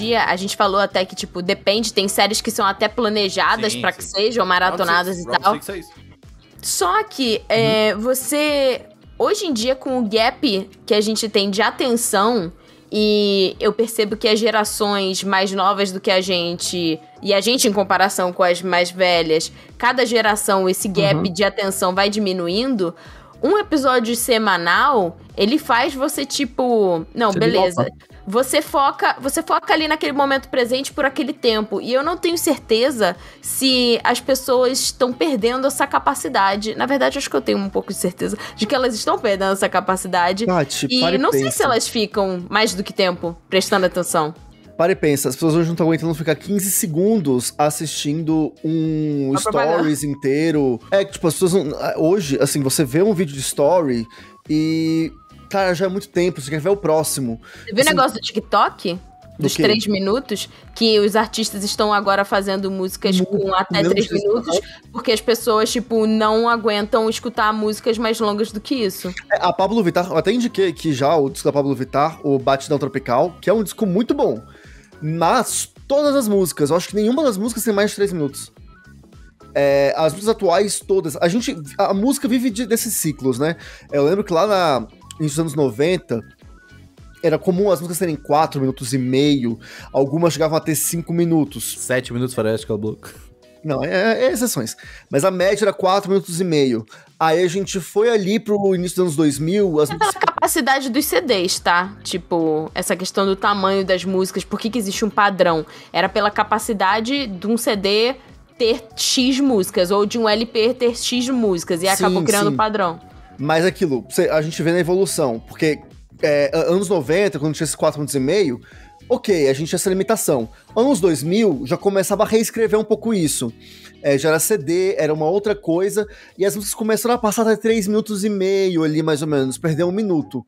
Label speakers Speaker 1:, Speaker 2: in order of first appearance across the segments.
Speaker 1: dia, a gente falou até que, tipo, depende, tem séries que são até planejadas para que sejam maratonadas
Speaker 2: Six,
Speaker 1: e tal.
Speaker 2: Six é.
Speaker 1: Só que é, você. Hoje em dia, com o gap que a gente tem de atenção, e eu percebo que as gerações mais novas do que a gente, e a gente em comparação com as mais velhas, cada geração esse gap de atenção vai diminuindo. Um episódio semanal, ele faz você tipo, não,
Speaker 3: Você
Speaker 1: beleza. Você foca, você foca ali naquele momento presente por aquele tempo. E eu não tenho certeza se as pessoas estão perdendo essa capacidade. Na verdade, acho que eu tenho um pouco de certeza de que elas estão perdendo essa capacidade.
Speaker 3: Tati,
Speaker 1: e
Speaker 3: para e
Speaker 1: não sei
Speaker 3: pensa.
Speaker 1: se elas ficam mais do que tempo prestando atenção.
Speaker 3: Para e pensa, as pessoas hoje não estão aguentando ficar 15 segundos assistindo um stories inteiro. É que, tipo, as pessoas não- Hoje, assim, você vê um vídeo de story e. Cara, já é muito tempo, você quer ver o próximo.
Speaker 1: Você viu o
Speaker 3: Assim,
Speaker 1: negócio do TikTok? Dos
Speaker 3: quê?
Speaker 1: três minutos, que os artistas estão agora fazendo músicas
Speaker 3: Muito,
Speaker 1: com até três
Speaker 3: três
Speaker 1: minutos, porque as pessoas, tipo, não aguentam escutar músicas mais longas do que isso.
Speaker 3: É, A Pablo Vittar, eu até indiquei aqui já o disco da Pablo Vittar, o Batidão Tropical, que é um disco muito bom. Mas todas as músicas, eu acho que nenhuma das músicas tem mais de 3 minutos. É, as músicas atuais todas, a gente, a música vive de- desses ciclos, né? Eu lembro que lá na, nos anos 90, era comum as músicas terem 4 minutos e meio, algumas chegavam a ter 5 minutos.
Speaker 2: Sete minutos parece que é o bloco.
Speaker 3: Não, é, é exceções. Mas a média era 4 minutos e meio. Aí a gente foi ali pro início dos anos 2000, as
Speaker 1: É pela capacidade dos CDs, tá? Tipo, essa questão do tamanho das músicas, por que, que existe um padrão? Era pela capacidade de um CD ter X músicas, ou de um LP ter X músicas, e
Speaker 3: Sim,
Speaker 1: acabou criando
Speaker 3: sim.
Speaker 1: um padrão.
Speaker 3: Mas aquilo, a gente vê na evolução, porque é, anos 90, quando tinha esses 4 minutos e meio, ok, a gente tinha essa limitação. Anos 2000, já começava a reescrever um pouco isso. É, já era CD, era uma outra coisa, e as músicas começaram a passar até 3 minutos e meio ali, mais ou menos, perder um minuto.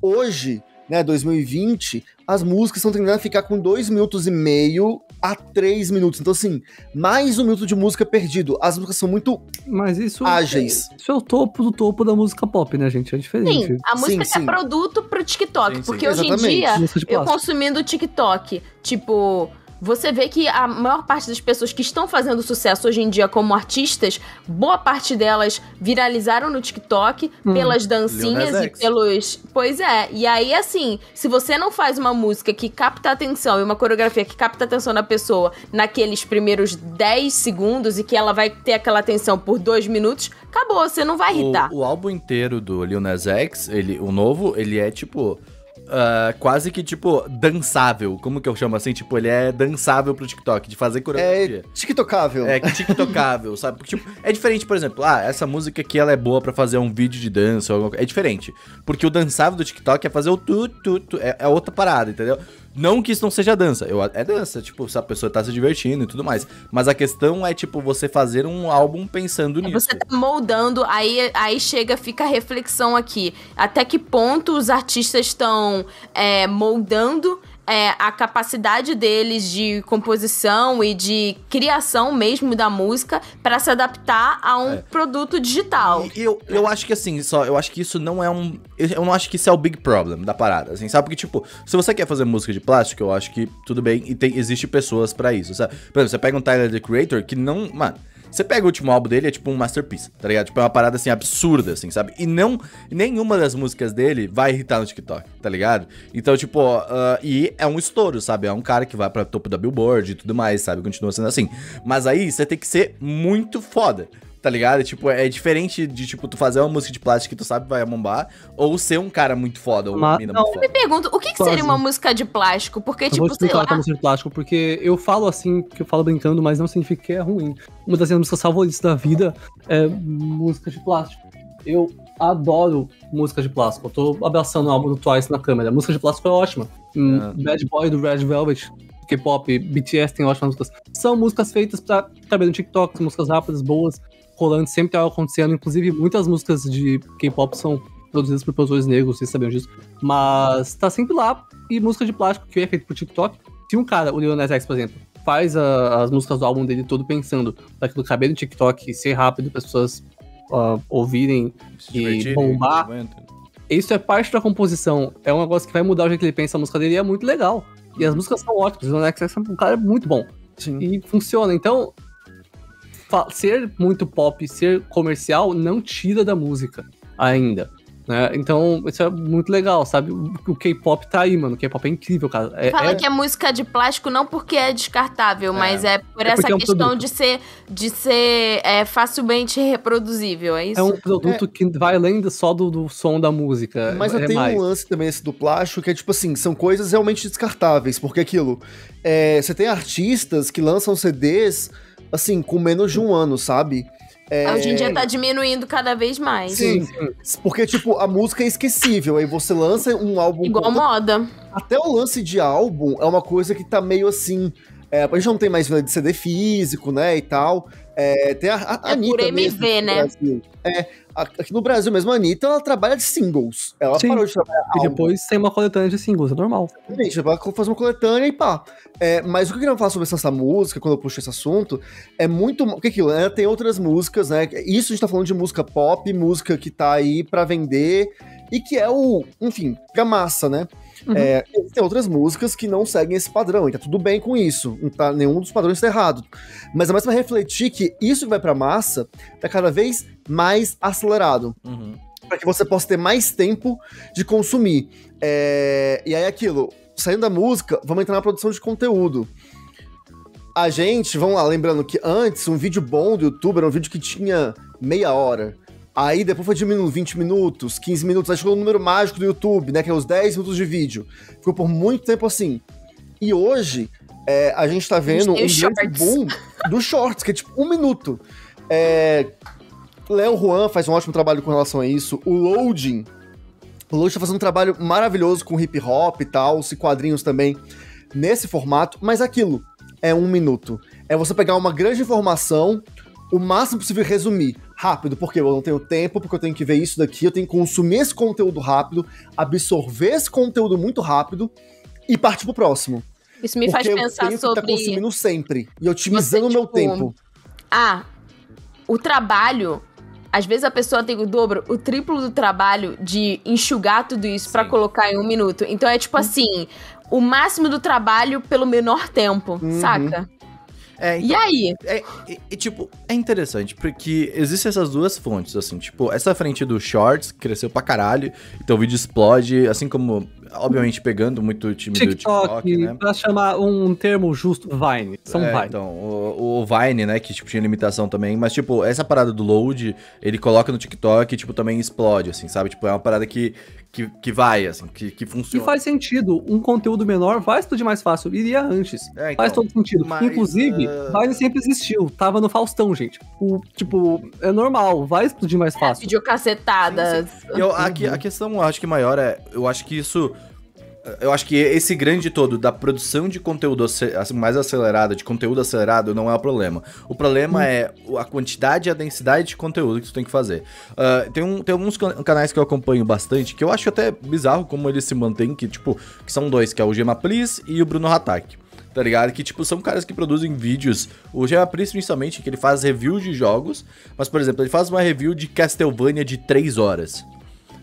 Speaker 3: Hoje, né, 2020, as músicas estão tendendo a ficar com 2 minutos e meio a 3 minutos. Então, assim, mais um minuto de música perdido. As músicas são muito
Speaker 4: Mas isso.
Speaker 3: ágeis.
Speaker 4: Isso é o topo do topo da música pop, né, gente? É diferente.
Speaker 1: Sim, a música
Speaker 3: Sim,
Speaker 1: é
Speaker 3: sim.
Speaker 1: produto pro TikTok,
Speaker 2: Sim, sim.
Speaker 1: porque hoje em dia, eu consumindo o TikTok, tipo, você vê que a maior parte das pessoas que estão fazendo sucesso hoje em dia como artistas, boa parte delas viralizaram no TikTok
Speaker 4: Hum.
Speaker 1: pelas dancinhas e pelos. Pois é. E aí, assim, se você não faz uma música que capta a atenção e uma coreografia que capta a atenção da pessoa naqueles primeiros 10 segundos e que ela vai ter aquela atenção por dois minutos, acabou, você não vai irritar.
Speaker 2: O, o álbum inteiro do Lil Nas X, ele, o novo, ele é tipo. Ah, quase que tipo dançável. Como que eu chamo assim? Tipo, ele é dançável pro TikTok, de fazer coreografia.
Speaker 3: É TikTokável.
Speaker 2: É, tiktocável, sabe? Porque, tipo, é diferente, por exemplo, ah, essa música aqui ela é boa pra fazer um vídeo de dança ou alguma coisa. É diferente. Porque o dançável do TikTok é fazer o tu, tu, tu. É, é outra parada, entendeu? Não que isso não seja dança. Eu, é dança, tipo, se a pessoa tá se divertindo e tudo mais. Mas a questão é, tipo, você fazer um álbum pensando
Speaker 1: É,
Speaker 2: nisso.
Speaker 1: Você tá moldando, aí, aí chega, fica a reflexão aqui. Até que ponto os artistas estão é, moldando é, a capacidade deles de composição e de criação mesmo da música para se adaptar a um
Speaker 2: É.
Speaker 1: produto digital.
Speaker 2: E eu, eu acho que assim, só, eu acho que isso não é um. Eu não acho que isso é o big problem da parada, assim, sabe? Porque, tipo, se você quer fazer música de plástico, eu acho que tudo bem e tem, existe pessoas pra isso, sabe? Por exemplo, você pega um Tyler the Creator que não. Mano. Você pega o último álbum dele, é tipo um masterpiece, tá ligado? Tipo, é uma parada assim absurda, assim, sabe? E não. Nenhuma das músicas dele vai irritar no TikTok, tá ligado? Então, tipo, ah, e é um estouro, sabe? É um cara que vai pra topo da Billboard e tudo mais, sabe? Continua sendo assim. Mas aí você tem que ser muito foda. Tá ligado? Tipo, é diferente de, tipo, tu fazer uma música de plástico que tu sabe que vai bombar, ou ser um cara muito foda, ou uma mina
Speaker 4: não.
Speaker 2: muito
Speaker 1: Me
Speaker 2: foda.
Speaker 1: pergunto, o que, que seria uma música de plástico? Porque,
Speaker 4: Eu
Speaker 1: tipo,
Speaker 4: vou
Speaker 1: sei
Speaker 4: explicar
Speaker 1: lá.
Speaker 4: é música de plástico, porque eu falo assim, que eu falo brincando, mas não significa que é ruim. Uma das minhas músicas favoritas da vida é música de plástico. Eu adoro música de plástico. Eu tô abraçando o álbum do Twice na câmera. Música de plástico é ótima.
Speaker 2: Ah.
Speaker 4: Bad Boy do Red Velvet, K-pop, BTS tem ótimas músicas. São músicas feitas pra caber no TikTok, são músicas rápidas, boas, rolantes, sempre tem algo acontecendo. Inclusive, muitas músicas de K-pop são produzidas por produtores negros, vocês sabiam disso. Mas tá sempre lá. E música de plástico, que é feito pro TikTok. Se um cara, o Lil Nas X, por exemplo, faz a- as músicas do álbum dele todo pensando pra aquilo caber no TikTok, ser rápido, para as pessoas ah, ouvirem, e bombar. isso é parte da composição. É um negócio que vai mudar o jeito que ele pensa a música dele e é muito legal. E as músicas são ótimas. O Alex é um cara muito bom.
Speaker 3: Sim.
Speaker 4: E funciona. Então, ser muito pop, ser comercial, não tira da música ainda. Né? Então, isso é muito legal, sabe? O K-pop tá aí, mano. O K-pop é incrível, cara. É,
Speaker 1: Fala
Speaker 4: é-
Speaker 1: que é música de plástico não porque é descartável, mas é por
Speaker 4: É
Speaker 1: essa
Speaker 4: é um
Speaker 1: questão
Speaker 4: produto.
Speaker 1: de ser, de ser é, facilmente reproduzível, é isso?
Speaker 4: é um produto que vai além só do, do som da música.
Speaker 3: Mas
Speaker 4: é
Speaker 3: eu tenho
Speaker 4: mais.
Speaker 3: um lance também esse do plástico, que é tipo assim, são coisas realmente descartáveis, porque aquilo, é, você tem artistas que lançam CDs, assim, com menos de um ano, sabe? É,
Speaker 1: Hoje em dia tá diminuindo cada vez mais.
Speaker 3: Sim, porque, tipo, a música é esquecível, aí você lança um álbum...
Speaker 1: Igual moda.
Speaker 3: Até o lance de álbum é uma coisa que tá meio assim... É, a gente não tem mais venda de CD físico, né, e tal. É, tem a, a, a
Speaker 1: É
Speaker 3: Anitta
Speaker 1: por MV,
Speaker 3: mesmo,
Speaker 1: né?
Speaker 3: Brasil. É, a- aqui no Brasil mesmo, a Anitta, ela trabalha de singles. Ela
Speaker 4: Sim.
Speaker 3: parou de trabalhar
Speaker 4: E depois tem uma coletânea de singles, é normal.
Speaker 3: Gente, vai fazer uma coletânea e pá. É, mas o que eu queria falar sobre essa, essa música, quando eu puxo esse assunto, é muito. O que é aquilo? Ela tem outras músicas, né? Isso a gente tá falando de música pop, música que tá aí pra vender e que é o. Enfim, fica massa, né?
Speaker 4: Uhum.
Speaker 3: É, tem outras músicas que não seguem esse padrão, e tá tudo bem com isso. Não tá, nenhum dos padrões tá errado. Mas é mais pra refletir que isso que vai pra massa tá cada vez mais acelerado
Speaker 2: Uhum.
Speaker 3: para que você possa ter mais tempo de consumir. É, E aí aquilo, saindo da música, vamos entrar na produção de conteúdo. A gente, vamos lá, lembrando que antes um vídeo bom do YouTube era um vídeo que tinha meia hora. Aí depois foi diminuindo 20 minutos, 15 minutos, aí chegou o número mágico do YouTube, né? Que é os 10 minutos de vídeo. Ficou por muito tempo assim. E hoje, é, a gente tá vendo um
Speaker 1: tem os
Speaker 3: grande boom dos shorts, que é tipo um minuto. É, Léo Juan faz um ótimo trabalho com relação a isso. O Loading. O Loading tá fazendo um trabalho maravilhoso com hip hop e tal, e quadrinhos também, nesse formato, mas aquilo é um minuto. É você pegar uma grande informação, o máximo possível resumir. Rápido, porque eu não tenho tempo, porque eu tenho que ver isso daqui, eu tenho que consumir esse conteúdo rápido, absorver esse conteúdo muito rápido e partir pro próximo.
Speaker 1: Isso me faz
Speaker 3: porque
Speaker 1: pensar
Speaker 3: eu tenho que
Speaker 1: sobre.
Speaker 3: estar consumindo sempre e otimizando o meu
Speaker 1: tipo,
Speaker 3: tempo.
Speaker 1: Ah, o trabalho. Às vezes a pessoa tem o dobro, o triplo do trabalho de enxugar tudo isso pra
Speaker 2: Sim.
Speaker 1: colocar em um minuto. Então é tipo assim, o máximo do trabalho pelo menor tempo,
Speaker 3: Uhum.
Speaker 1: saca?
Speaker 2: É,
Speaker 1: E aí?
Speaker 2: É, e, tipo, é interessante, porque existem essas duas fontes, assim, tipo, essa frente do Shorts cresceu pra caralho, então o vídeo explode, assim como, obviamente, pegando muito o time do
Speaker 4: TikTok,
Speaker 2: TikTok, né?
Speaker 4: pra chamar um termo justo, Vine. São
Speaker 2: É,
Speaker 4: Vine.
Speaker 2: Então, o, o Vine, né, que tipo, tinha limitação também, mas tipo, essa parada do load, ele coloca no TikTok e tipo, também explode, assim, sabe? Tipo, é uma parada que, que, que vai, assim, que, que
Speaker 4: E
Speaker 2: funciona.
Speaker 4: faz sentido, um conteúdo menor vai explodir mais fácil, iria antes.
Speaker 2: É, então,
Speaker 4: faz todo sentido.
Speaker 2: mas,
Speaker 4: Inclusive,
Speaker 2: uh,
Speaker 4: Vine sempre existiu, tava no Faustão, gente. O, tipo, é normal, vai explodir mais fácil.
Speaker 1: Vídeo cacetada.
Speaker 2: Eu, aqui, a questão, eu acho que maior é. Eu acho que isso. Eu acho que esse grande todo da produção de conteúdo mais acelerada, de conteúdo acelerado, não é o problema. O problema é o- a quantidade e a densidade de conteúdo que tu tem que fazer. Ah, tem, um, tem alguns can- canais que eu acompanho bastante, que eu acho até bizarro como eles se mantêm, que, tipo, que são dois, que é o Gema Please e o Bruno Hatak. Tá ligado? Que, tipo, são caras que produzem vídeos. O Gema principalmente, que ele faz review de jogos. Mas, por exemplo, ele faz uma review de Castlevania de 3 horas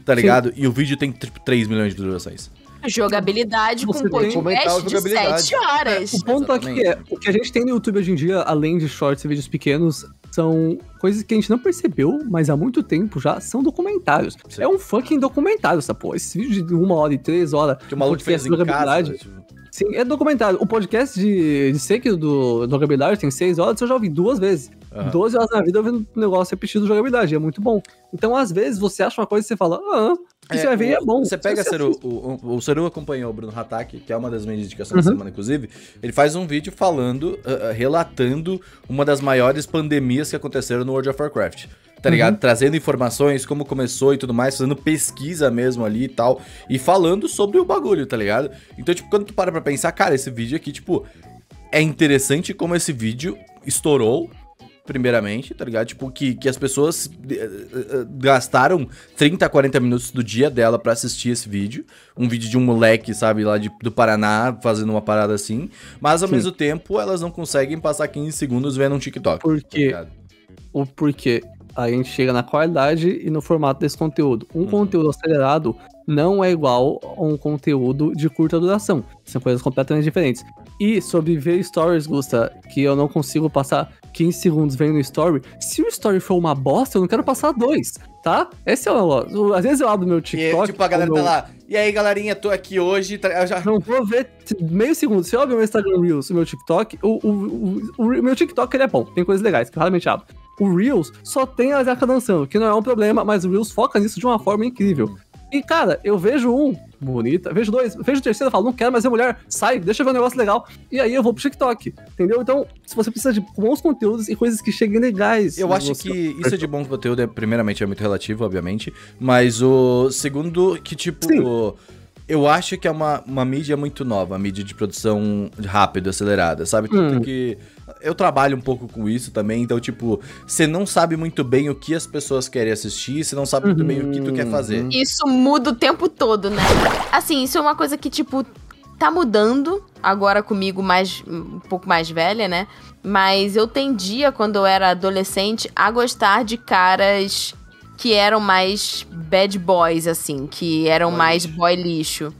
Speaker 2: tá ligado? E o vídeo tem tipo 3 milhões de visualizações.
Speaker 1: Jogabilidade
Speaker 4: Você
Speaker 1: com podcast de
Speaker 3: jogabilidade.
Speaker 1: 7 horas.
Speaker 4: O ponto aqui é, o que a gente tem no YouTube hoje em dia, além de shorts e vídeos pequenos, são coisas que a gente não percebeu, mas há muito tempo já são documentários.
Speaker 2: Sim.
Speaker 4: É um fucking documentário essa porra. Esse vídeo de uma hora e três horas.
Speaker 2: Que o maluco fez em
Speaker 4: de
Speaker 2: casa.
Speaker 4: jogabilidade.
Speaker 2: né, tipo,
Speaker 4: Sim, é documentário. O podcast de, de do, do jogabilidade tem seis horas, eu já ouvi duas vezes.
Speaker 2: Aham.
Speaker 4: 12 horas na vida eu vendo um negócio repetido de jogabilidade, é muito bom. Então, às vezes, você acha uma coisa e você fala, ah, e você vai ver e é bom.
Speaker 2: Você pega
Speaker 4: Você
Speaker 2: Seru, o, o, o Seru acompanhou o Bruno Hatak, que é uma das minhas indicações da
Speaker 4: Uhum.
Speaker 2: semana, inclusive. Ele faz um vídeo falando, ah, relatando uma das maiores pandemias que aconteceram no World of Warcraft. Tá ligado?
Speaker 4: Uhum.
Speaker 2: Trazendo informações, como começou e tudo mais, fazendo pesquisa mesmo ali e tal. E falando sobre o bagulho, tá ligado? Então, tipo, quando tu para pra pensar, cara, esse vídeo aqui, tipo, é interessante como esse vídeo estourou, primeiramente, tá ligado? Tipo, que, que as pessoas eh, eh, gastaram 30, 40 minutos do dia dela pra assistir esse vídeo. Um vídeo de um moleque, sabe, lá de, do Paraná, fazendo uma parada assim. Mas ao
Speaker 4: Sim.
Speaker 2: mesmo tempo, elas não conseguem passar 15 segundos vendo um TikTok. tá
Speaker 4: Porque,
Speaker 2: ligado?
Speaker 4: o porquê a gente chega na qualidade e no formato desse conteúdo. Um
Speaker 2: Uhum.
Speaker 4: conteúdo acelerado não é igual a um conteúdo de curta duração. São coisas completamente diferentes. E sobre ver stories, Gusta, que eu não consigo passar 15 segundos vendo story. Se o story for uma bosta, eu não quero passar dois, tá? Esse é o. Às vezes eu abro meu
Speaker 2: E,
Speaker 4: TikTok.
Speaker 2: tipo, a galera tá
Speaker 4: meu-
Speaker 2: lá. E aí, galerinha, tô aqui hoje. tá- eu já...
Speaker 4: Não vou ver meio segundo. Se eu abrir meu Instagram Reels, meu TikTok, o, o, o, o meu TikTok ele é bom, tem coisas legais que eu raramente abro. O Reels só tem a Zaka dançando, que não é um problema, mas o Reels foca nisso de uma forma incrível. E, cara, eu vejo um, bonita, vejo dois, vejo o terceiro, falo, não quero mais ver mulher, sai, deixa eu ver um negócio legal. E aí eu vou pro TikTok, entendeu? Então, se você precisa de bons conteúdos e coisas que cheguem legais.
Speaker 2: Eu acho que isso de bom conteúdo, é, primeiramente, é muito relativo, obviamente. Mas o segundo, que tipo.
Speaker 4: Sim.
Speaker 2: Eu acho que é uma, uma mídia muito nova, a mídia de produção rápida, acelerada, sabe? Tanto
Speaker 4: Hum.
Speaker 2: que eu trabalho um pouco com isso também, então, tipo, você não sabe muito bem o que as pessoas querem assistir, você não sabe muito bem o que tu quer fazer.
Speaker 1: Isso muda o tempo todo, né? Assim, isso é uma coisa que, tipo, tá mudando agora comigo mais um pouco mais velha, né? Mas eu tendia, quando eu era adolescente, a gostar de caras que eram mais bad boys, assim, que eram mais boy lixo.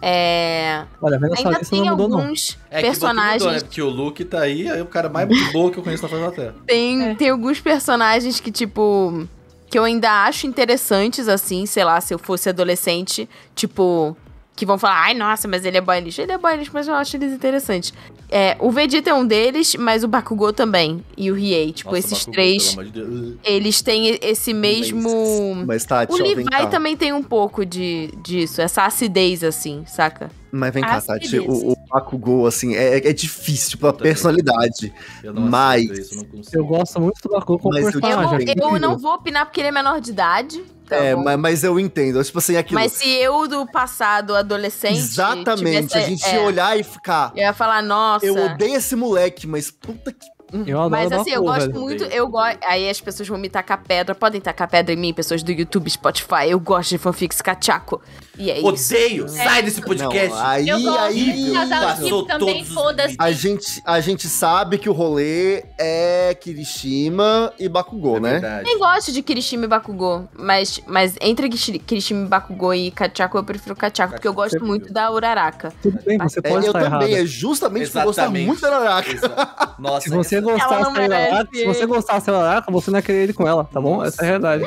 Speaker 1: É.
Speaker 4: Olha, vendo
Speaker 1: Ainda tem
Speaker 4: não mudou, não.
Speaker 1: alguns
Speaker 2: É que
Speaker 1: personagens.
Speaker 2: mudou, né? Porque o Luke tá aí, aí o cara mais boa que eu conheço na face da Terra.
Speaker 1: Tem,
Speaker 5: É.
Speaker 1: tem alguns personagens que, tipo. Que eu ainda acho interessantes, assim, sei lá, se eu fosse adolescente, tipo. Que vão falar, ai, nossa, mas ele é boy lixo. Ele é boy lixo, mas eu acho eles interessantes. É, o Vegeta é um deles, mas o Bakugou também. E o Riei. Tipo,
Speaker 2: Nossa,
Speaker 1: esses
Speaker 2: Bakugou,
Speaker 1: três,
Speaker 2: de
Speaker 1: eles têm esse mesmo.
Speaker 3: Mas Tati,
Speaker 1: O Levi também tem um pouco de, disso, essa acidez, assim, saca?
Speaker 3: Mas vem cá, Tati, o, o Bakugou, assim, é, é difícil
Speaker 2: Também.
Speaker 3: personalidade.
Speaker 2: Eu não
Speaker 3: Mas-
Speaker 2: isso, eu.
Speaker 4: Eu gosto muito do Bakugou como
Speaker 3: Mas eu
Speaker 1: Eu,
Speaker 4: personagem.
Speaker 1: não,
Speaker 3: é
Speaker 1: eu
Speaker 3: incrível.
Speaker 1: não vou opinar porque ele é menor de idade. tá
Speaker 3: é, mas, mas eu entendo. Tipo assim, aquilo.
Speaker 1: Mas se eu do passado, adolescente.
Speaker 3: Exatamente,
Speaker 1: tivesse-
Speaker 3: a gente
Speaker 1: é,
Speaker 3: ia olhar e ficar.
Speaker 1: Eu ia falar, nossa.
Speaker 3: Eu odeio esse moleque, mas puta que.
Speaker 4: Eu adoro
Speaker 1: Mas assim, eu
Speaker 4: Bakugou,
Speaker 1: gosto muito, eu gosto. Aí as pessoas vão me tacar pedra. Podem tacar pedra em mim, pessoas do YouTube, Spotify. Eu gosto de fanfics cachaco. E é isso.
Speaker 2: Odeio! Sai desse podcast!
Speaker 3: Não, aí,
Speaker 5: Eu gosto
Speaker 3: aí.
Speaker 2: passou
Speaker 5: também,
Speaker 2: todos.
Speaker 3: A gente, a gente sabe que o rolê é Kirishima e Bakugou,
Speaker 2: É
Speaker 3: né?
Speaker 2: verdade.
Speaker 1: Nem gosto de Kirishima e Bakugou, mas, mas entre Kirishima e Bakugou e Kachaku, eu prefiro Kachaku, porque eu gosto muito da Uraraka.
Speaker 4: Tudo bem, você
Speaker 3: É,
Speaker 4: pode
Speaker 3: eu
Speaker 4: estar
Speaker 3: também,
Speaker 4: errado.
Speaker 3: é justamente porque eu gosto muito da.
Speaker 2: Exa- Nossa,
Speaker 4: Se você
Speaker 1: Ela não
Speaker 4: da
Speaker 1: merece.
Speaker 4: se você gostasse da Uraraka, você não ia querer ir com ela, tá bom? Essa é a realidade.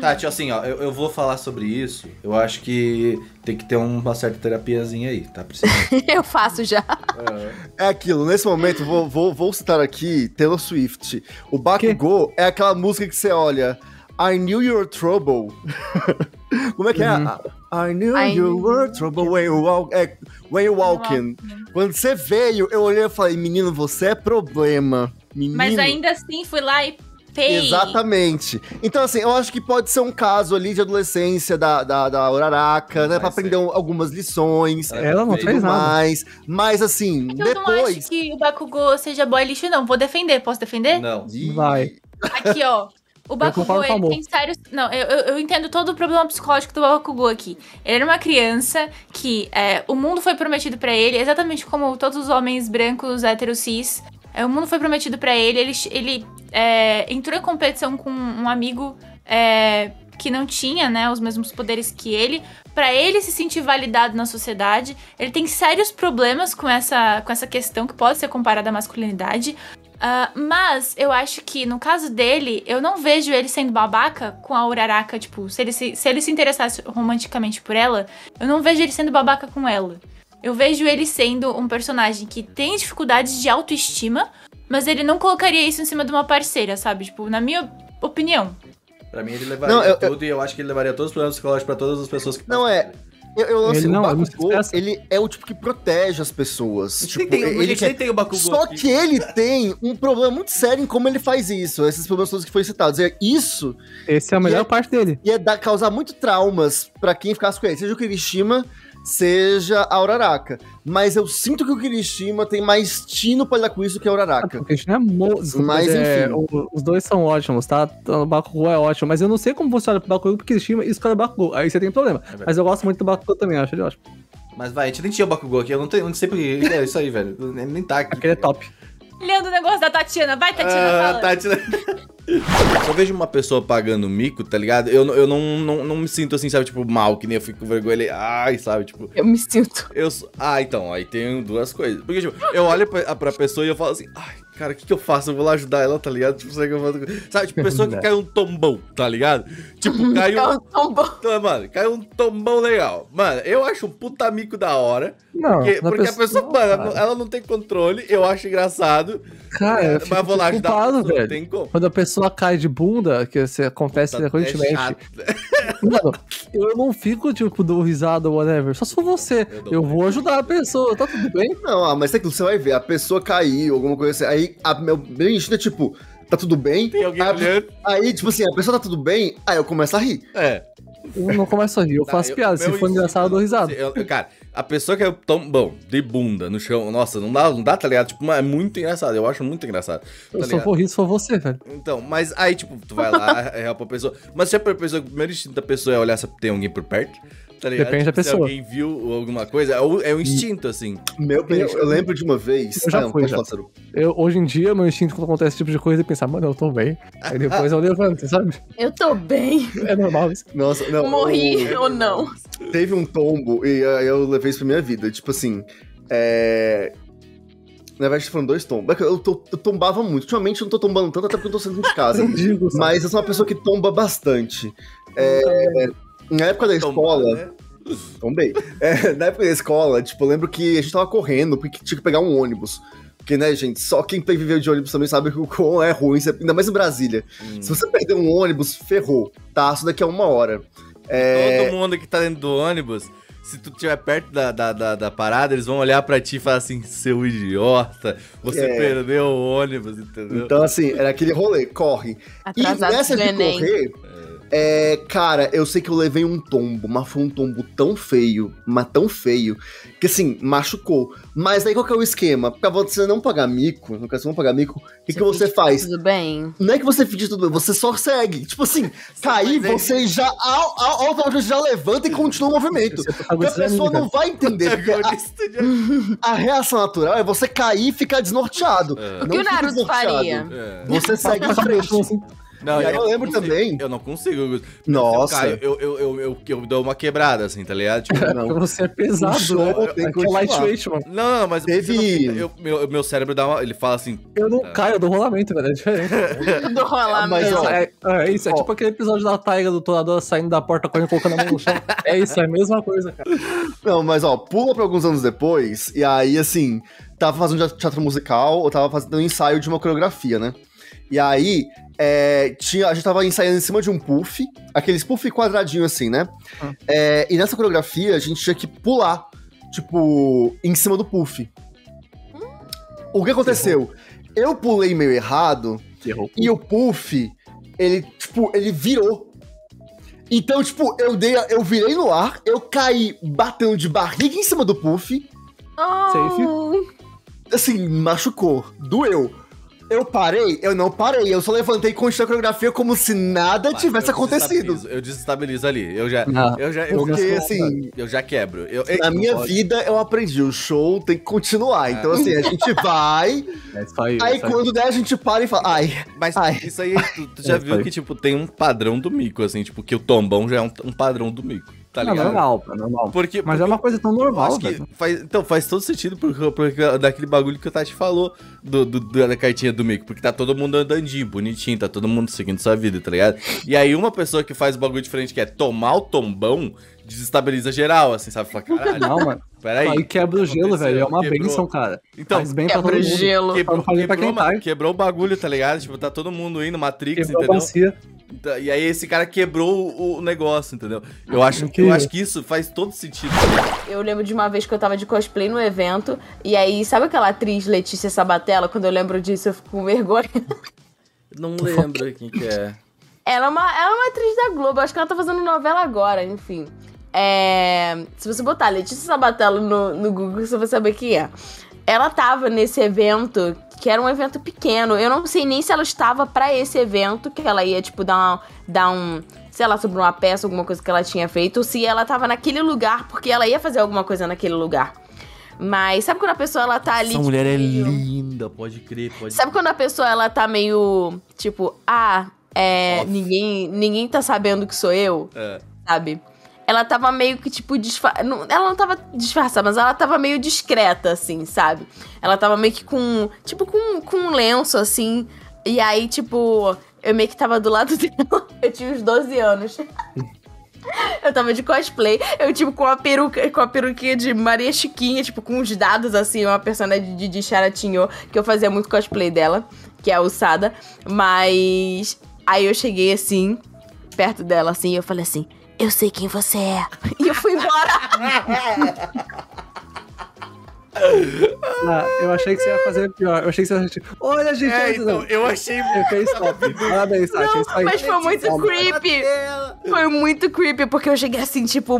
Speaker 2: Tati, assim, ó, eu, eu vou falar sobre isso. Eu acho que tem que ter uma certa terapiazinha aí, tá
Speaker 1: eu faço já.
Speaker 3: É aquilo, nesse momento, vou, vou, vou citar aqui Taylor Swift. O Bakugou é aquela música que você olha. I knew you were trouble. Como é que
Speaker 4: Uhum.
Speaker 3: é? I knew
Speaker 1: I
Speaker 3: you
Speaker 1: knew
Speaker 3: were trouble when you, walk, é, when you walking. Quando você veio, eu olhei e falei, menino, você é problema. Menino.
Speaker 5: Mas ainda assim, fui lá e pei.
Speaker 3: Exatamente. Então, assim, eu acho que pode ser um caso ali de adolescência da, da, da Uraraka, né?
Speaker 2: Vai
Speaker 3: Pra aprender
Speaker 2: ser.
Speaker 3: um- algumas lições.
Speaker 4: Ela não fez nada.
Speaker 3: mais. Mas, assim,
Speaker 5: É que eu não acho
Speaker 3: depois.
Speaker 5: que o Bakugou seja boy lixo, não. Vou defender. Posso defender?
Speaker 2: Não.
Speaker 4: Vai.
Speaker 5: Aqui, ó. O Bakugou, ele tem sérios... Não, eu, eu, entendo todo o problema psicológico do Bakugou aqui. Ele era uma criança que é, o mundo foi prometido pra ele, exatamente como todos os homens brancos, héteros, cis. É, o mundo foi prometido pra ele, ele, ele é, entrou em competição com um amigo é, que não tinha, né, os mesmos poderes que ele, Pra ele se sentir validado na sociedade. Ele tem sérios problemas com essa, com essa questão que pode ser comparada à masculinidade. Ah, mas eu acho que no caso dele, eu não vejo ele sendo babaca com a Uraraka. Tipo, se ele se, se ele se interessasse romanticamente por ela, eu não vejo ele sendo babaca com ela. Eu vejo ele sendo um personagem que tem dificuldades de autoestima, mas ele não colocaria isso em cima de uma parceira, sabe? Tipo, na minha opinião.
Speaker 2: Pra mim, ele levaria
Speaker 3: Não, eu-
Speaker 2: tudo e eu acho que ele levaria todos os problemas psicológicos pra todas as pessoas que
Speaker 3: Não,
Speaker 2: passam
Speaker 3: é. Eu, eu
Speaker 4: Ele
Speaker 3: o
Speaker 4: não, ele não
Speaker 3: Bakugou,
Speaker 4: expressa.
Speaker 3: ele é o tipo que protege as pessoas. Tipo,
Speaker 2: tem,
Speaker 3: ele
Speaker 2: gente
Speaker 3: quer
Speaker 2: nem tem o Bakugou
Speaker 3: Só
Speaker 2: aqui.
Speaker 3: que ele tem um problema muito sério em como ele faz isso, esses problemas todos que foram citados. É isso
Speaker 4: Essa é a melhor
Speaker 3: E é-
Speaker 4: parte dele.
Speaker 3: ia dar, causar muito traumas pra quem ficasse com ele, seja o Kirishima, seja a Uraraka. Mas eu sinto que o Kirishima tem mais tino pra lidar com isso que a Uraraka.
Speaker 4: Porque a gente não é mo... Desculpa,
Speaker 3: Mas,
Speaker 4: é,
Speaker 3: enfim.
Speaker 4: o- os dois são ótimos, tá? O Bakugou é ótimo, mas eu não sei como você olha pro Bakugou porque estima e escolhe o Bakugou. Aí você tem problema.
Speaker 2: verdade.
Speaker 4: mas eu gosto muito do Bakugou também, acho ele ótimo.
Speaker 2: Mas vai, a gente nem tinha o Bakugou aqui, eu não, tenho, não sei porque. É isso aí, velho. Nem tá aqui.
Speaker 4: Aquele é top.
Speaker 5: Lendo o negócio da Tatiana. Vai, Tatiana,
Speaker 2: Ah,
Speaker 5: fala.
Speaker 2: Tati, né? Se eu vejo uma pessoa pagando mico, tá ligado? Eu, eu não, não, não me sinto assim, sabe, tipo, mal, que nem eu fico com vergonha. Ai, sabe, tipo.
Speaker 1: Eu me sinto.
Speaker 2: Eu, ah, então, aí tem duas coisas. Porque, tipo, eu olho pra, pra pessoa e eu falo assim, ai, cara, o que, que eu faço? Eu vou lá ajudar ela, tá ligado? Tipo, sabe, que eu faço... sabe tipo, pessoa que caiu um tombão, tá ligado? Tipo, caiu.
Speaker 1: É um bom.
Speaker 2: Então, mano, caiu um tombão legal. Mano, eu acho um puta mico da hora.
Speaker 4: Não,
Speaker 2: Porque, porque a pessoa,
Speaker 4: não,
Speaker 2: mano, ela
Speaker 4: cara.
Speaker 2: não- ela não tem controle, eu acho engraçado.
Speaker 4: Cara, eu
Speaker 2: mas
Speaker 4: fico
Speaker 2: eu vou lá ajudar a
Speaker 4: culpado,
Speaker 2: pessoa,
Speaker 4: velho.
Speaker 2: tem como.
Speaker 4: Quando a pessoa cai de bunda, que isso acontece
Speaker 2: Tá- é
Speaker 4: frequentemente.
Speaker 2: chato.
Speaker 4: Mano, eu não fico, tipo, dou risada ou whatever. Só se for você.
Speaker 2: Eu
Speaker 4: Eu, vou ajudar a pessoa, tá tudo bem?
Speaker 3: Não, ah, mas é que você vai ver, a pessoa caiu, alguma coisa assim. Aí, a meu meu instinto é tipo, tá tudo bem?
Speaker 2: Tem alguém
Speaker 3: aí,
Speaker 2: olhando.
Speaker 3: aí, tipo assim, a pessoa tá tudo bem, aí eu começo a rir.
Speaker 2: É.
Speaker 4: Eu não começo a rir, eu
Speaker 2: Tá,
Speaker 4: faço
Speaker 2: eu-
Speaker 4: piada. Se for engraçado, eu dou risada.
Speaker 2: eu- cara, a pessoa que é tão bom, de bunda no chão, nossa, não dá, não dá, tá ligado? Tipo, é muito engraçado, eu acho muito engraçado. Tá
Speaker 4: Eu só vou rir se for você, velho.
Speaker 2: Então, mas aí, tipo, tu vai lá, helpa a pessoa. Mas se a pessoa, o primeiro instinto da pessoa é olhar se tem alguém por perto, tá ligado?
Speaker 4: Depende da
Speaker 2: Tipo, Se
Speaker 4: pessoa.
Speaker 2: alguém viu alguma coisa, é o, é o instinto, assim.
Speaker 3: Meu, eu, eu lembro de uma vez.
Speaker 4: Eu já
Speaker 3: ah, não,
Speaker 4: fui,
Speaker 3: pode
Speaker 4: já. Eu, hoje em dia, meu instinto quando acontece esse tipo de coisa é pensar, mano, eu tô bem. Aí depois eu levanto, sabe?
Speaker 1: Eu tô bem.
Speaker 4: É normal isso.
Speaker 3: Nossa, não.
Speaker 1: Morri
Speaker 3: o-
Speaker 1: ou não.
Speaker 3: Teve um tombo e aí eu levei isso pra minha vida. Tipo assim, é. Na verdade, foram dois tombos. É que Eu, eu tombava muito. Ultimamente eu não tô tombando tanto, até porque eu tô saindo de casa. Mas eu sou uma pessoa que tomba bastante. É, na época da escola.
Speaker 2: Né?
Speaker 3: Tombei. É, na época da escola, tipo, eu lembro que a gente tava correndo porque tinha que pegar um ônibus. Porque, né, gente, só quem viveu de ônibus também sabe que o quão é ruim, ainda mais em Brasília.
Speaker 2: Hum.
Speaker 3: Se você perder um ônibus, ferrou. Tá, isso daqui a uma hora. É,
Speaker 2: Todo mundo que tá dentro do ônibus, se tu estiver perto da, da, da, da parada, eles vão olhar pra ti e falar assim, seu idiota, você
Speaker 3: É.
Speaker 2: perdeu o ônibus, entendeu?
Speaker 3: Então, assim, era aquele rolê, corre. E
Speaker 1: Atrasado
Speaker 3: nessa
Speaker 1: do
Speaker 3: de correr, é, cara, eu sei que eu levei um tombo, mas foi um tombo tão feio, mas tão feio, que assim, machucou. Mas aí qual que é o esquema? Pra você não pagar mico, no caso, você não pagar mico, o que, que você
Speaker 1: finge
Speaker 3: faz?
Speaker 1: Tudo bem.
Speaker 3: Não é que você finge tudo bem, você só segue. Tipo assim, cair,
Speaker 2: faz
Speaker 3: você já, au- au- automaticamente já levanta e continua o movimento.
Speaker 4: É
Speaker 3: Porque a pessoa não vai entender, a, a reação natural é você cair e ficar desnorteado.
Speaker 2: É.
Speaker 1: O que o
Speaker 3: fica
Speaker 1: Naruto
Speaker 3: desnorteado.
Speaker 1: faria?
Speaker 2: É.
Speaker 3: Você segue em frente.
Speaker 2: Não,
Speaker 3: E aí eu lembro
Speaker 2: consigo-
Speaker 3: também-
Speaker 2: Eu não consigo.
Speaker 3: Nossa.
Speaker 2: Eu, caio, eu, eu, eu, eu, eu dou uma quebrada, assim, tá ligado? Tipo,
Speaker 3: Não.
Speaker 4: Porque você é pesado,
Speaker 3: O show
Speaker 4: né?
Speaker 3: tem que
Speaker 4: é lightweight, mano.
Speaker 2: não, não, mas
Speaker 3: Teve-
Speaker 2: não eu- meu, meu cérebro dá uma. Ele fala assim.
Speaker 4: Eu não caio, eu dou rolamento, velho. É diferente.
Speaker 1: Do rolamento.
Speaker 3: Mas, ó,
Speaker 4: É, é isso, é
Speaker 3: Ó.
Speaker 4: tipo aquele episódio da Taiga do Torador saindo da porta correndo e colocando a mão no chão. É isso, é a mesma coisa, cara.
Speaker 3: Não, mas ó, pula pra alguns anos depois, e aí, assim, tava fazendo teatro musical, eu tava fazendo um ensaio de uma coreografia, né? E aí, é, tinha, a gente tava ensaiando em cima de um puff, aqueles puff quadradinho assim, né?
Speaker 4: Ah.
Speaker 3: É, e nessa coreografia, a gente tinha que pular, tipo, em cima do puff. O que aconteceu? Eu pulei meio errado,
Speaker 4: Errou.
Speaker 3: e o puff, ele, tipo, ele virou. Então, tipo, eu dei, eu virei no ar, eu caí batendo de barriga em cima do puff,
Speaker 1: Oh.
Speaker 3: assim, machucou, doeu. Eu parei, eu não parei, eu só levantei e continuei a coreografia como se nada
Speaker 2: "Pá,
Speaker 3: tivesse
Speaker 2: eu
Speaker 3: acontecido.
Speaker 2: Eu desestabilizo ali. Eu já.
Speaker 4: Não.
Speaker 2: Eu já. Eu,
Speaker 3: Porque,
Speaker 4: eu-
Speaker 3: assim,
Speaker 2: eu já quebro. Eu,
Speaker 3: na minha
Speaker 2: pode.
Speaker 3: vida eu aprendi, o show tem que continuar. Então, assim, a gente vai,
Speaker 4: É aí.
Speaker 3: aí
Speaker 4: aí.
Speaker 3: quando der a gente para e fala, ai,
Speaker 2: Mas
Speaker 3: Ai.
Speaker 2: isso aí, tu, tu já
Speaker 4: É,
Speaker 2: viu que, tipo, tem um padrão do mico, assim, tipo, que o tombão já é um, um padrão do mico, tá
Speaker 4: Não,
Speaker 2: ligado?
Speaker 4: normal, pô, normal.
Speaker 2: Porque,
Speaker 4: Mas
Speaker 2: porque
Speaker 4: é uma coisa tão normal,
Speaker 2: faz, então, faz todo sentido porque, porque daquele bagulho que o Tati falou do, do- da cartinha do mico, porque tá todo mundo andandinho, bonitinho, tá todo mundo seguindo sua vida, tá ligado? E aí uma pessoa que faz o bagulho diferente, que é tomar o tombão, desestabiliza geral, assim, sabe? Fala, caralho,
Speaker 4: Não, mano.
Speaker 2: Peraí.
Speaker 4: Aí quebra o gelo, velho. É uma
Speaker 2: Quebrou.
Speaker 4: benção, cara.
Speaker 2: Então,
Speaker 4: Faz bem pra todo
Speaker 1: Quebra o
Speaker 4: mundo.
Speaker 1: gelo.
Speaker 2: Quebrou,
Speaker 4: Pra
Speaker 2: quebrou,
Speaker 4: quem cai.
Speaker 2: quebrou o bagulho, tá ligado? Tipo, tá todo mundo indo, Matrix,
Speaker 4: Quebrou
Speaker 2: entendeu?
Speaker 4: bacia.
Speaker 2: Então, E aí esse cara quebrou o, negócio, entendeu? Eu acho, eu
Speaker 4: Incrível.
Speaker 2: acho que isso faz todo sentido.
Speaker 1: Eu lembro de uma vez que eu tava de cosplay no evento, e aí, sabe aquela atriz Letícia Sabatella? Quando eu lembro disso, eu fico com vergonha.
Speaker 2: Não lembro quem que é.
Speaker 1: Ela é uma, ela é uma atriz da Globo, acho que ela tá fazendo novela agora, enfim. É, se você botar Letícia Sabatella no, no Google, você vai saber quem é. Ela tava nesse evento, que era um evento pequeno. Eu não sei nem se ela estava pra esse evento, que ela ia, tipo, dar, uma, dar um. Sei lá, sobre uma peça, alguma coisa que ela tinha feito, ou se ela tava naquele lugar, porque ela ia fazer alguma coisa naquele lugar. Mas sabe quando a pessoa ela tá ali.
Speaker 2: Essa mulher é
Speaker 1: meio-
Speaker 2: linda, pode crer, pode
Speaker 1: Sabe quando a pessoa ela tá meio. Tipo, ah, é.
Speaker 2: Off.
Speaker 1: Ninguém, ninguém tá sabendo que sou eu,
Speaker 2: É.
Speaker 1: sabe? Ela tava meio que, tipo, disfarçada. Ela não tava disfarçada, mas ela tava meio discreta, assim, sabe? Ela tava meio que com. Tipo, com, com um lenço, assim. E aí, tipo, eu meio que tava do lado dela. Eu tinha uns 12 anos. Eu tava de cosplay, eu, tipo, com a peruca, com a peruquinha de Maria Chiquinha, tipo, com os dados, assim, uma personagem de, de Charatinho, que eu fazia muito cosplay dela, que é a Usada. Mas aí eu cheguei assim, perto dela, assim, e eu falei assim, eu sei quem você é. E eu fui embora.
Speaker 4: Ah, eu achei que você ia fazer pior. Eu achei que você ia tipo, olha, gente,
Speaker 2: É,
Speaker 4: olha,
Speaker 2: então, eu achei
Speaker 4: Eu fez top. Parabéns, Tati. Isso
Speaker 1: mas foi muito
Speaker 4: Toma.
Speaker 1: creepy. Foi muito creepy, porque eu cheguei assim, tipo,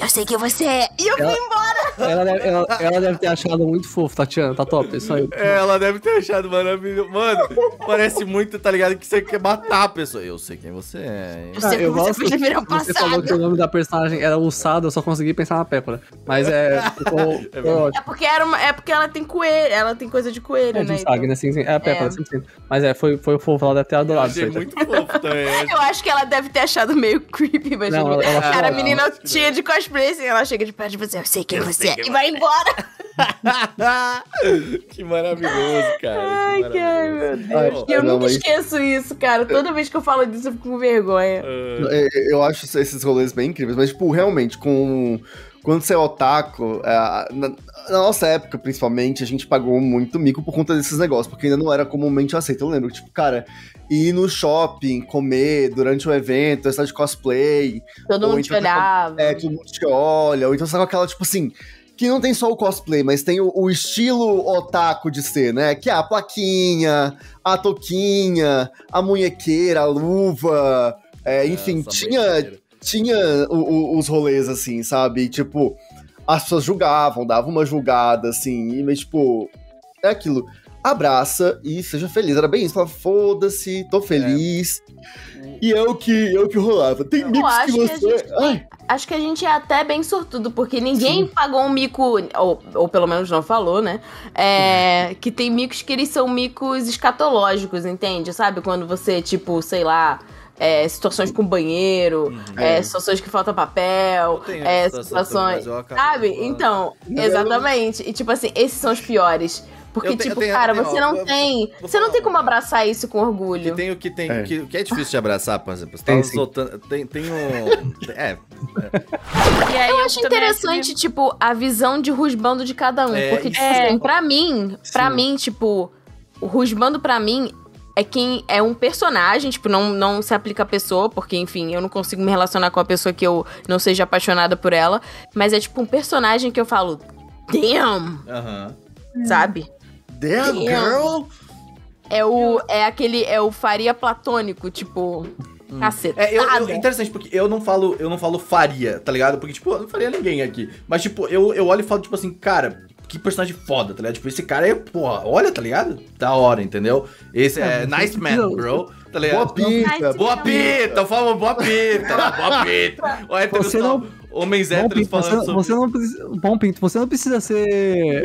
Speaker 1: eu sei quem você é. E eu fui
Speaker 4: Ela-
Speaker 1: embora.
Speaker 4: Ela deve, ela, ela deve ter achado muito fofo, Tatiana. Tá top, isso aí.
Speaker 2: É, ela deve ter achado maravilhoso. Mano, parece muito, tá ligado? Que você quer matar a pessoa. Eu sei quem você é.
Speaker 1: Eu sei
Speaker 4: Ah, eu
Speaker 1: você
Speaker 4: gosto-
Speaker 1: fez no verão
Speaker 4: Você falou que o nome da personagem era Ussada, eu só consegui pensar na Pécora. Mas é. Ficou, ficou ótimo.
Speaker 1: É porque, era uma, é porque ela tem coelho, ela tem coisa de coelho,
Speaker 4: É de
Speaker 1: né?
Speaker 4: Usagi, né? Sim, sim. É a Pécora,
Speaker 1: É.
Speaker 4: sim, sim. Mas é, foi, foi fofo, ela deve ter
Speaker 2: Eu
Speaker 4: adorado isso
Speaker 2: achei
Speaker 4: aí.
Speaker 2: muito fofo também.
Speaker 1: Eu acho que ela deve ter achado meio creepy, mas
Speaker 4: Não, ela- ela
Speaker 1: cara, a menina tinha de cosplay, assim, ela chega de perto de você, eu sei quem você é, e vai embora.
Speaker 2: que maravilhoso, cara.
Speaker 1: Ai,
Speaker 2: que maravilhoso.
Speaker 1: meu Deus.
Speaker 3: Ai,
Speaker 1: eu
Speaker 3: não,
Speaker 1: nunca
Speaker 3: mas-
Speaker 1: esqueço isso, cara. Toda vez que eu falo disso, eu fico com vergonha.
Speaker 2: Ah,
Speaker 3: É, Eu acho esses rolês bem incríveis, mas, tipo, realmente, com. Quando você é otaku, é, na, nossa época, principalmente, a gente pagou muito mico por conta desses negócios, porque ainda não era comumente aceito. Eu lembro, tipo, cara, ir no shopping, comer durante o evento, estar de cosplay,
Speaker 1: Todo mundo te
Speaker 3: então,
Speaker 1: olhava.
Speaker 3: é, todo mundo te olha, ou então sabe aquela, tipo assim, que não tem só o cosplay, mas tem o, o estilo otaku de ser, né? Que é a plaquinha, a touquinha, a munhequeira, a luva, é, enfim, tinha, tinha o- o- os rolês assim, sabe? E, tipo, as pessoas julgavam, davam uma julgada, assim, e mas, tipo, é aquilo. Abraça e seja feliz. Era bem isso. Falava, foda-se, tô feliz. E é o que, é o que rolava. Tem
Speaker 1: Eu
Speaker 3: mix que
Speaker 1: acho que a
Speaker 3: você.
Speaker 1: gente
Speaker 3: Ai,
Speaker 1: Acho que a gente é até bem sortudo, porque ninguém pagou um mico, ou, ou pelo menos não falou, né? É, que tem micos que eles são micos escatológicos, entende? Sabe? Quando você, tipo, sei lá, é, situações com banheiro, é,
Speaker 3: É.
Speaker 1: situações que falta papel,
Speaker 2: Eu
Speaker 1: é, situações.
Speaker 2: eu
Speaker 1: Sabe? Então,
Speaker 3: Não,
Speaker 1: exatamente. E tipo assim, esses são os piores. Porque,
Speaker 2: Eu
Speaker 1: tipo,
Speaker 2: eu tenho-
Speaker 1: cara,
Speaker 2: eu tenho-
Speaker 1: você
Speaker 2: ó,
Speaker 1: não
Speaker 2: vou-
Speaker 1: tem.
Speaker 2: vou
Speaker 1: Você não tem como abraçar isso com
Speaker 2: Que
Speaker 1: orgulho.
Speaker 2: tem o que tem,
Speaker 3: É.
Speaker 2: que, que é difícil de abraçar, por exemplo. Você
Speaker 4: Tem,
Speaker 2: tava
Speaker 4: sim.
Speaker 2: soltando. Tem, tem um. É.
Speaker 5: E aí
Speaker 1: Eu acho interessante, tipo, a visão de rusbando de cada um.
Speaker 2: É,
Speaker 1: porque, tipo
Speaker 5: isso.
Speaker 1: assim, pra mim, pra
Speaker 4: Sim.
Speaker 1: mim, tipo, o rusbando pra mim é quem é um personagem, tipo, não, não se aplica a pessoa, porque, enfim, eu não consigo me relacionar com a pessoa que eu não seja apaixonada por ela. Mas é tipo um personagem que eu falo, damn,
Speaker 2: Aham.
Speaker 1: sabe?
Speaker 3: damn,
Speaker 1: Damn.
Speaker 3: girl!
Speaker 1: É o. É aquele. É o faria platônico, tipo. Caceta.
Speaker 2: É, eu, eu- interessante, porque eu não falo, eu não falo faria, tá ligado? Porque, tipo, eu não faria ninguém aqui. Mas, tipo, eu, eu olho e falo, tipo assim, cara, que personagem foda, tá ligado? Tipo, esse cara é, porra, olha, tá ligado? Da hora, entendeu? Esse é,
Speaker 4: É,
Speaker 2: nice man,
Speaker 4: não-
Speaker 2: bro. Tá
Speaker 3: Boa
Speaker 2: ligado?
Speaker 3: pita!
Speaker 2: Boa pita, eu falo boa pita, boa pita. Ó, héteros
Speaker 4: Você não-
Speaker 2: Homens
Speaker 4: Bom,
Speaker 2: héteros
Speaker 4: Pinto, você,
Speaker 2: falando sobre...
Speaker 4: você não precisa. Bom, Pinto, você não precisa ser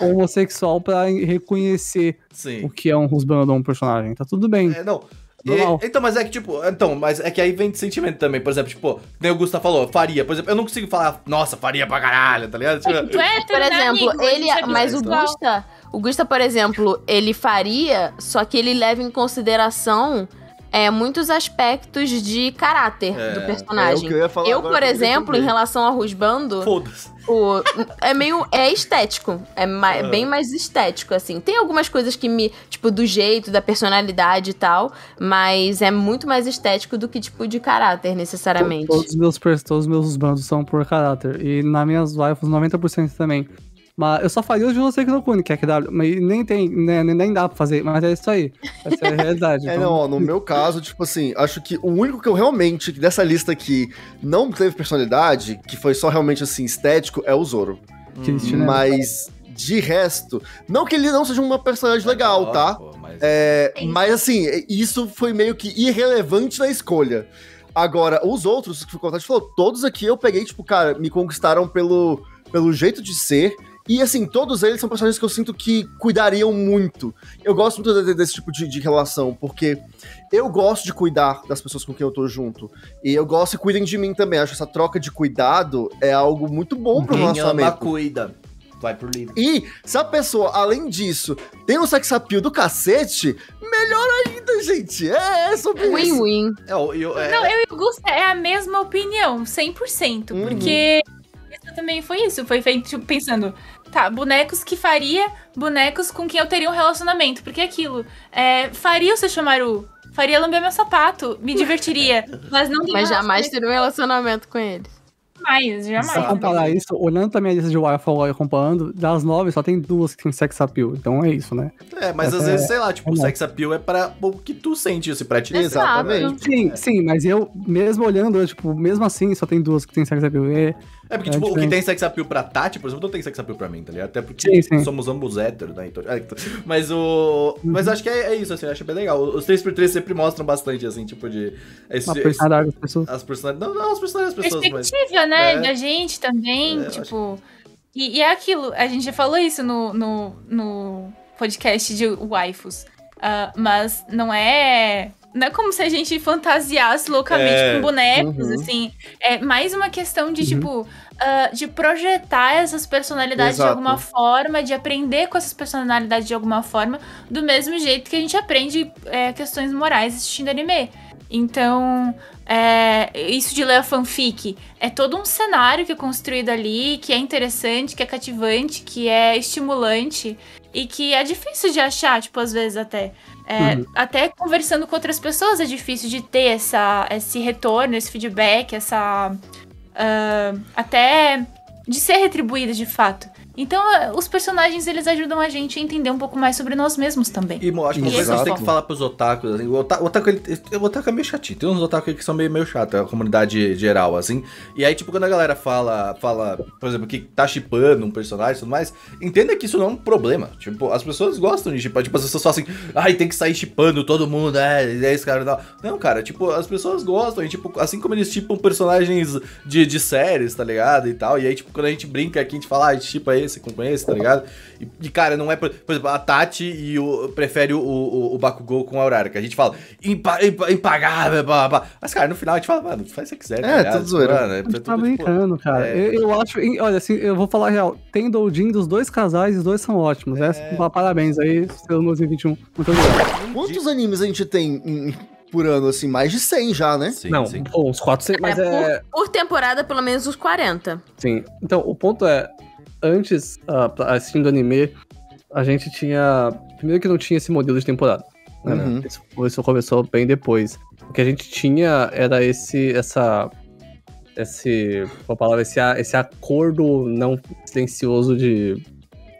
Speaker 4: homossexual pra reconhecer
Speaker 2: Sim.
Speaker 4: o que é um husband ou um personagem. Tá tudo bem.
Speaker 2: É, não. E- então, mas é que, tipo, então, mas é que aí vem de sentimento também. Por exemplo, tipo, nem o Gusta falou, faria. Por exemplo, eu não consigo falar, nossa, faria pra caralho, tá ligado? Tipo,
Speaker 5: Tu é
Speaker 1: Por
Speaker 5: hétero, né,
Speaker 1: exemplo,
Speaker 5: amigo?
Speaker 1: Ele.
Speaker 5: é
Speaker 1: Mas o
Speaker 5: bissexual.
Speaker 1: Gusta. O Gusta, por exemplo, ele faria, só que ele leva em consideração é, muitos aspectos de caráter
Speaker 2: É,
Speaker 1: do
Speaker 3: É o
Speaker 1: personagem.
Speaker 3: que eu ia falar
Speaker 1: eu,
Speaker 3: agora
Speaker 1: por exemplo, em relação ao Rusbando,
Speaker 2: foda-se.
Speaker 1: o, é meio. É estético. É ma-
Speaker 2: Ah.
Speaker 1: bem mais estético, assim. Tem algumas coisas que me. Tipo, do jeito, da personalidade e tal. Mas é muito mais estético do que, tipo, de caráter, necessariamente.
Speaker 4: Todos os meus, todos os meus husbandos são por caráter. E nas minhas waifus, 90% também. Mas eu só faria os de você que não Kuni, que é KW. Mas nem tem, né, nem, nem dá pra fazer. Mas é isso aí. Essa é a realidade.
Speaker 3: É,
Speaker 4: então-
Speaker 3: não, ó, no meu caso, tipo assim, acho que o único que eu realmente, que dessa lista aqui, não teve personalidade, que foi só realmente, assim, estético, é o Zoro.
Speaker 4: Triste, né?
Speaker 3: Mas, de resto, não que ele não seja uma personagem legal, tá?
Speaker 2: Pô, mas...
Speaker 3: É, mas assim, isso foi meio que irrelevante na escolha. Agora, os outros que o Contato falou, todos aqui eu peguei, tipo, cara, me conquistaram pelo, pelo jeito de ser. E assim, todos eles são personagens que eu sinto que cuidariam muito. Eu gosto muito de- desse tipo de, de relação, porque eu gosto de cuidar das pessoas com quem eu tô junto. E eu gosto que cuidem de mim também. Acho que essa troca de cuidado é algo muito bom pro
Speaker 2: Quem ama,
Speaker 3: relacionamento.
Speaker 2: cuida. Vai por livre.
Speaker 3: E se a pessoa, além disso, tem um sex appeal do cacete, melhor ainda, gente. É, é sobre isso.
Speaker 1: Win-win.
Speaker 2: É, eu, é,
Speaker 5: Não, eu e o Gusta é a mesma opinião, 100%.
Speaker 3: Uhum.
Speaker 5: Porque isso também foi isso. Foi feito tipo, pensando, tá, bonecos que faria, bonecos com quem eu teria um relacionamento. Porque é aquilo, é, faria o Sesshomaru, faria lamber meu sapato, me divertiria. Mas não
Speaker 1: Mas jamais ter um relacionamento com eles.
Speaker 5: jamais, jamais.
Speaker 4: Se comparar isso, olhando pra minha lista de Wi-Fi e comparando, das nove só tem duas que tem sex appeal. Então é isso, né?
Speaker 2: é, mas às
Speaker 4: Essa
Speaker 2: vezes,
Speaker 4: é-
Speaker 2: sei lá, tipo, o
Speaker 4: é
Speaker 2: sex appeal é pra o que tu sente isso, pra te
Speaker 3: Exatamente.
Speaker 4: Sim, sim, mas eu, mesmo olhando, eu, tipo, mesmo assim, só tem duas que tem sex appeal. É,
Speaker 2: É porque,
Speaker 4: É
Speaker 2: tipo, o que
Speaker 4: diferente.
Speaker 2: tem sex appeal pra Tati, por exemplo, não tem sex appeal pra mim, tá ligado? Até porque
Speaker 4: Sim, sim.
Speaker 2: somos ambos héteros, né? Então, é, então- mas o. Mas
Speaker 4: Uhum.
Speaker 2: acho que é, é isso, assim, eu acho bem legal. Os 3x3 sempre mostram bastante, assim, tipo, de. Esse,
Speaker 4: personalidade das pessoas.
Speaker 2: as personalidades. Não, não, as personalidades das pessoas, mas.
Speaker 5: perspectiva, né,
Speaker 2: É.
Speaker 5: da gente também,
Speaker 2: É,
Speaker 5: tipo... E, e é aquilo, a gente já falou isso no, no, no podcast de waifus, ah, mas não é... Não é como se a gente fantasiasse loucamente
Speaker 2: É.
Speaker 5: com bonecos,
Speaker 3: Uhum.
Speaker 5: assim. É mais uma questão de,
Speaker 4: Uhum.
Speaker 5: tipo, ah, de projetar essas personalidades
Speaker 3: Exato.
Speaker 5: de alguma forma, de aprender com essas personalidades de alguma forma, do mesmo jeito que a gente aprende é, questões morais assistindo anime. Então, é, isso de ler a fanfic é todo um cenário que é construído ali, que é interessante, que é cativante, que é estimulante e que é difícil de achar, tipo, às vezes até. É,
Speaker 4: Uhum.
Speaker 5: Até conversando com outras pessoas é difícil de ter essa, esse retorno, esse feedback, essa. ah, até de ser retribuída de fato. Então, ah, os personagens eles ajudam a gente a entender um pouco mais sobre nós mesmos também.
Speaker 2: E, mo, acho que uma coisa que tem que falar pros otakus, assim, o, ota- o otaku, ele, o otaku é meio chatinho, tem uns otaku que são meio, meio chato, é a comunidade geral, assim, e aí, tipo, quando a galera fala, fala, por exemplo, que tá chipando um personagem e tudo mais, entenda que isso não é um problema, tipo, as pessoas gostam de chipar, tipo, as pessoas falam assim, ai, tem que sair chipando todo mundo, é, é esse cara e tal. Não, cara, tipo, as pessoas gostam, e, tipo, assim como eles chipam personagens de, de séries, tá ligado, e tal, e aí, tipo, quando a gente brinca aqui, a gente fala, ah, a gente chipa esse com esse, tá ligado? E, e, cara, não é, por, por exemplo, a Tati e o, prefere o, o, o Bakugou com a Aurora, que a gente fala, impa, impa, impagável, blá, blá, mas, cara, no final a gente fala, mano, faz o que você quiser, tá
Speaker 3: É,
Speaker 2: ligado?
Speaker 3: tudo zoeira.
Speaker 2: Mano, é
Speaker 4: A gente tá
Speaker 2: tudo, tipo,
Speaker 4: brincando, cara.
Speaker 2: é.
Speaker 4: Eu, eu acho. Olha, assim, eu vou falar a real. Tem doujin dos dois casais e os dois são ótimos. É. parabéns aí, seu 2021. Muito obrigado.
Speaker 3: Quantos animes a gente tem em- por ano, assim? Mais de 100 já, né?
Speaker 2: Sim,
Speaker 4: Não,
Speaker 2: sim.
Speaker 4: pô, uns 400. Mas
Speaker 1: É,
Speaker 4: é.
Speaker 1: por, por temporada, pelo menos uns 40.
Speaker 4: Sim. Então, o ponto é, antes, uh, assistindo anime, a gente tinha. Primeiro que não tinha esse modelo de temporada. Né, né?
Speaker 3: Uhum.
Speaker 4: Isso, isso começou bem depois. O que a gente tinha era esse. essa. Esse. A palavra? Esse, esse acordo não silencioso de.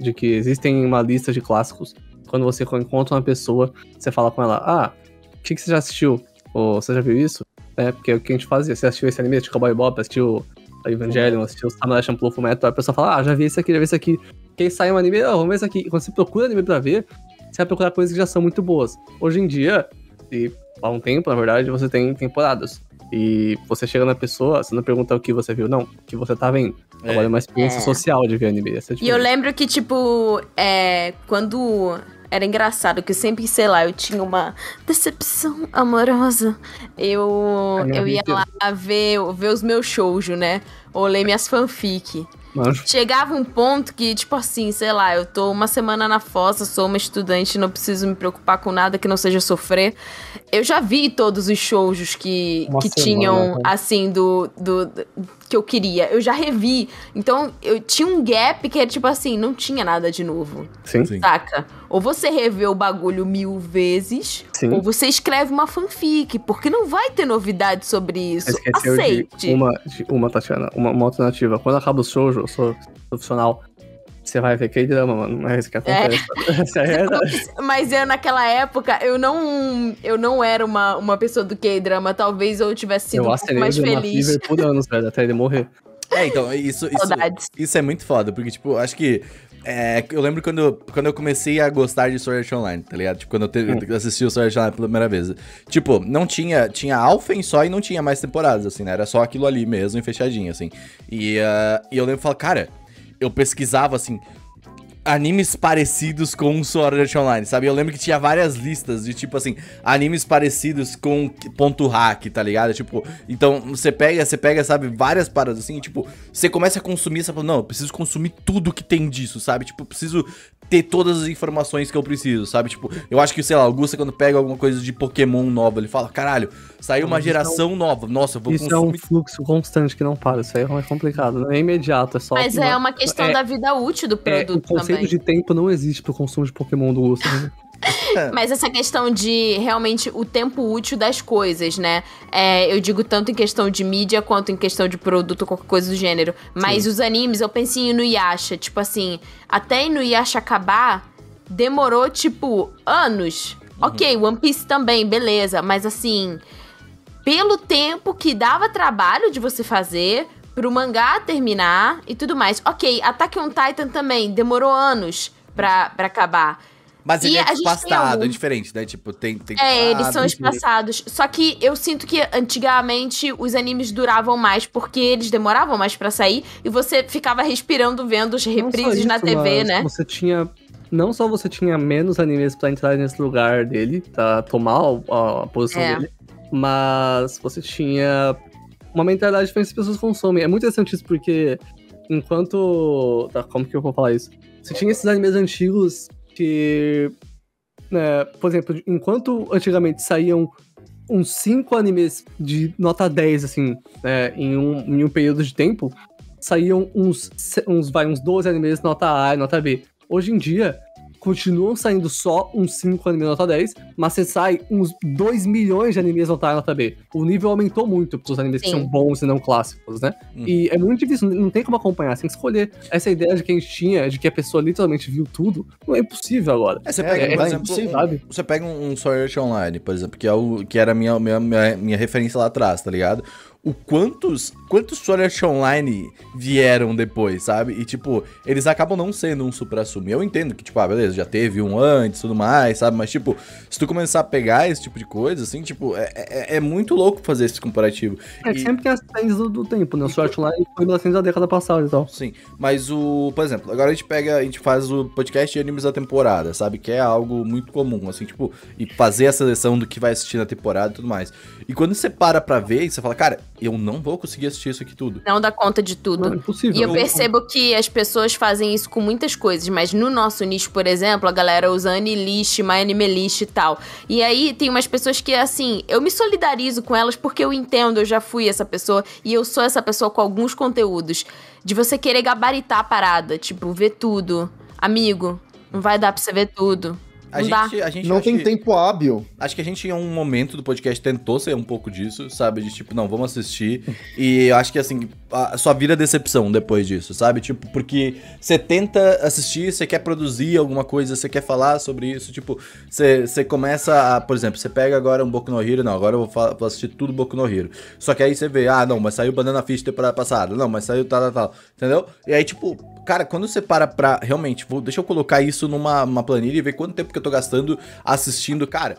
Speaker 4: De que existem uma lista de clássicos. Quando você encontra uma pessoa, você fala com ela: Ah, o que, que você já assistiu? Ou você já viu isso? É, porque o que a gente fazia? Você assistiu esse anime, assistiu Cowboy Bob, assistiu Evangelion, assistiu Samurai Champloo Fullmetal, a pessoa fala, ah, já vi esse aqui, já vi esse aqui. Quem sai um anime, ah, vamos ver esse aqui. Quando você procura anime pra ver, você vai procurar coisas que já são muito boas. Hoje em dia, e há um tempo, na verdade, você tem temporadas. E você chega na pessoa, você não pergunta o que você viu, não, o que você tá vendo.
Speaker 2: É.
Speaker 4: Agora é uma experiência
Speaker 1: É.
Speaker 4: social de ver anime. É
Speaker 1: E eu lembro que, tipo, é, quando era engraçado, que eu sempre, sei lá, eu tinha uma decepção amorosa. Eu, eu ia lá ver, ver os meus shoujo, né? Ou ler minhas fanfic.
Speaker 4: Manjo.
Speaker 1: Chegava um ponto que, tipo assim, sei lá, eu tô uma semana na fossa, sou uma estudante, não preciso me preocupar com nada que não seja sofrer. Eu já vi todos os shoujos que,
Speaker 4: Uma
Speaker 1: que
Speaker 4: semana,
Speaker 1: tinham,
Speaker 4: né?
Speaker 1: assim, do, do, do- que eu queria. Eu já revi. Então, eu tinha um gap que era, tipo assim, não tinha nada de novo.
Speaker 4: Sim,
Speaker 2: Sim.
Speaker 1: Saca? Ou você revê o bagulho mil vezes,
Speaker 4: sim.
Speaker 1: ou você escreve uma fanfic, porque não vai ter novidade sobre isso.
Speaker 4: Esqueceu
Speaker 1: Aceite.
Speaker 4: de uma, de uma, Tatiana, uma, uma alternativa. Quando acaba o shoujo, eu sou profissional, você vai ver K-drama, mano. Não é isso que acontece. Essa é a realidade.
Speaker 1: Mas eu, naquela época, eu não, eu não era uma, uma pessoa do K-drama. Talvez eu tivesse sido
Speaker 4: eu
Speaker 1: um pouco mais
Speaker 4: Drama
Speaker 1: feliz.
Speaker 4: Fever por anos, velho, até ele morrer.
Speaker 2: É, então, isso, isso,
Speaker 1: Saudades.
Speaker 2: isso é muito foda, porque, tipo, acho que. é, eu lembro quando, quando eu comecei a gostar de Sword Art Online, tá ligado? Tipo, quando eu, te, eu assisti o Sword Art Online pela primeira vez. Tipo, não tinha. Tinha Alphen só e não tinha mais temporadas, assim, né? Era só aquilo ali mesmo, e fechadinho, assim. E, ah, e eu lembro e falo, cara. Eu pesquisava assim. Animes parecidos com Sword Art Online, sabe? Eu lembro que tinha várias listas de tipo assim, animes parecidos com ponto hack, tá ligado? Tipo, então você pega, você pega, sabe, várias paradas assim, tipo, você começa a consumir, você fala, não, eu preciso consumir tudo que tem disso, sabe? Tipo, eu preciso ter todas as informações que eu preciso, sabe? Tipo, eu acho que, sei lá, o Gusta quando pega alguma coisa de Pokémon nova, ele fala, caralho, saiu uma
Speaker 4: Isso
Speaker 2: geração nova, nossa, eu vou
Speaker 4: Isso é um
Speaker 2: consumir
Speaker 4: fluxo constante que não para. Isso aí é mais complicado. Não é imediato, é só.
Speaker 1: Mas é uma questão
Speaker 4: é-
Speaker 1: da vida útil do
Speaker 4: é, o
Speaker 1: produto
Speaker 4: conceito
Speaker 1: também.
Speaker 4: de tempo não existe pro consumo de Pokémon do Gusto. né?
Speaker 1: Mas essa questão de realmente o tempo útil das coisas, né? É, eu digo tanto em questão de mídia quanto em questão de produto ou qualquer coisa do gênero. Mas os animes, eu pensei em Inuyasha. Tipo assim, até Inuyasha acabar, demorou, tipo, anos. Ok, One Piece também, beleza. Mas assim, pelo tempo que dava trabalho de você fazer, pro mangá terminar e tudo mais. Ok, Attack on Titan também, demorou anos pra, pra acabar.
Speaker 2: Mas ele
Speaker 1: E
Speaker 2: é
Speaker 1: gente tem
Speaker 2: espaçado,
Speaker 1: algum-
Speaker 2: é diferente, né? Tipo, tem. tem
Speaker 1: É, eles são espaçados. Só que eu sinto que antigamente os animes duravam mais porque eles demoravam mais pra sair e você ficava respirando vendo os
Speaker 4: Não só
Speaker 1: reprises na
Speaker 4: isso,
Speaker 1: TV,
Speaker 4: mas
Speaker 1: né?
Speaker 4: Você tinha. Não só você tinha menos animes pra entrar nesse lugar dele, pra tomar a, a posição
Speaker 1: É.
Speaker 4: dele, mas você tinha uma mentalidade diferente as pessoas consomem. É muito interessante isso porque enquanto. Tá, como que eu vou falar isso? Você tinha esses animes antigos que. né, por exemplo, enquanto antigamente saíam uns 5 animes de nota 10, assim, né, em, um, em um período de tempo, saíam uns, uns, vai, uns 12 animes nota A e nota B. Hoje em dia, continuam saindo só uns 5 animes nota 10, mas você sai uns 2 milhões de animes nota A e nota B. O nível aumentou muito pros animes que
Speaker 1: Sim.
Speaker 4: são bons e não clássicos, né?
Speaker 2: Uhum.
Speaker 4: E é muito difícil, não tem como acompanhar, você tem que escolher. Essa ideia de que a gente tinha, de que a pessoa literalmente viu tudo, não é impossível agora.
Speaker 2: É, você
Speaker 3: É,
Speaker 2: pega,
Speaker 3: é
Speaker 2: por exemplo, um-
Speaker 4: Sabe?
Speaker 2: você pega um, um Sword Art Online, por exemplo, que, é o, que era a minha, minha, minha, minha referência lá atrás, tá ligado? O quantos, quantos Sword Art Online vieram depois, sabe? E, tipo, eles acabam não sendo um supra-sumo. Eu entendo que, tipo, ah, beleza, já teve um antes e tudo mais, sabe? Mas, tipo, se tu começar a pegar esse tipo de coisa, assim, tipo, é, é, é muito louco fazer esse comparativo.
Speaker 4: É
Speaker 2: E-
Speaker 4: sempre tem as trends do, do tempo, né? O Sword Art Online foi 1900 da década passada e tal.
Speaker 2: Sim, mas o, por exemplo, agora a gente pega, a gente faz o podcast de animes da temporada, sabe? Que é algo muito comum, assim, tipo, e fazer a seleção do que vai assistir na temporada e tudo mais. E quando você para pra ver, e você fala, cara, eu não vou conseguir assistir isso aqui tudo.
Speaker 1: Não dá conta de tudo.
Speaker 4: Não, é impossível.
Speaker 1: E eu percebo que as pessoas fazem isso com muitas coisas, mas no nosso nicho, por exemplo, a galera usa Anilist, MyAnimeList e tal. E aí tem umas pessoas que, assim, eu me solidarizo com elas porque eu entendo, eu já fui essa pessoa e eu sou essa pessoa com alguns conteúdos. De você querer gabaritar a parada, tipo, ver tudo. Amigo, não vai dar pra você ver tudo.
Speaker 2: A
Speaker 1: Não dá.
Speaker 2: gente, a gente
Speaker 3: Não tem
Speaker 2: que-
Speaker 3: tempo hábil.
Speaker 2: Acho que a gente, em um momento do podcast, tentou ser um pouco disso, sabe? De tipo, não, vamos assistir. E eu acho que, assim, a, só vira decepção depois disso, sabe? Tipo, porque você tenta assistir, você quer produzir alguma coisa, você quer falar sobre isso. Tipo, você você começa a, por exemplo, você pega agora um Boku no Hero, não, agora eu vou, vou assistir tudo Boku no Hero. Só que aí você vê, ah, não, mas saiu Banana Fish temporada passada. Não, mas saiu tal, tal, tal. Entendeu? E aí, tipo, cara, quando você para pra realmente, vou, deixa eu colocar isso numa uma planilha e ver quanto tempo que eu tô gastando assistindo, cara.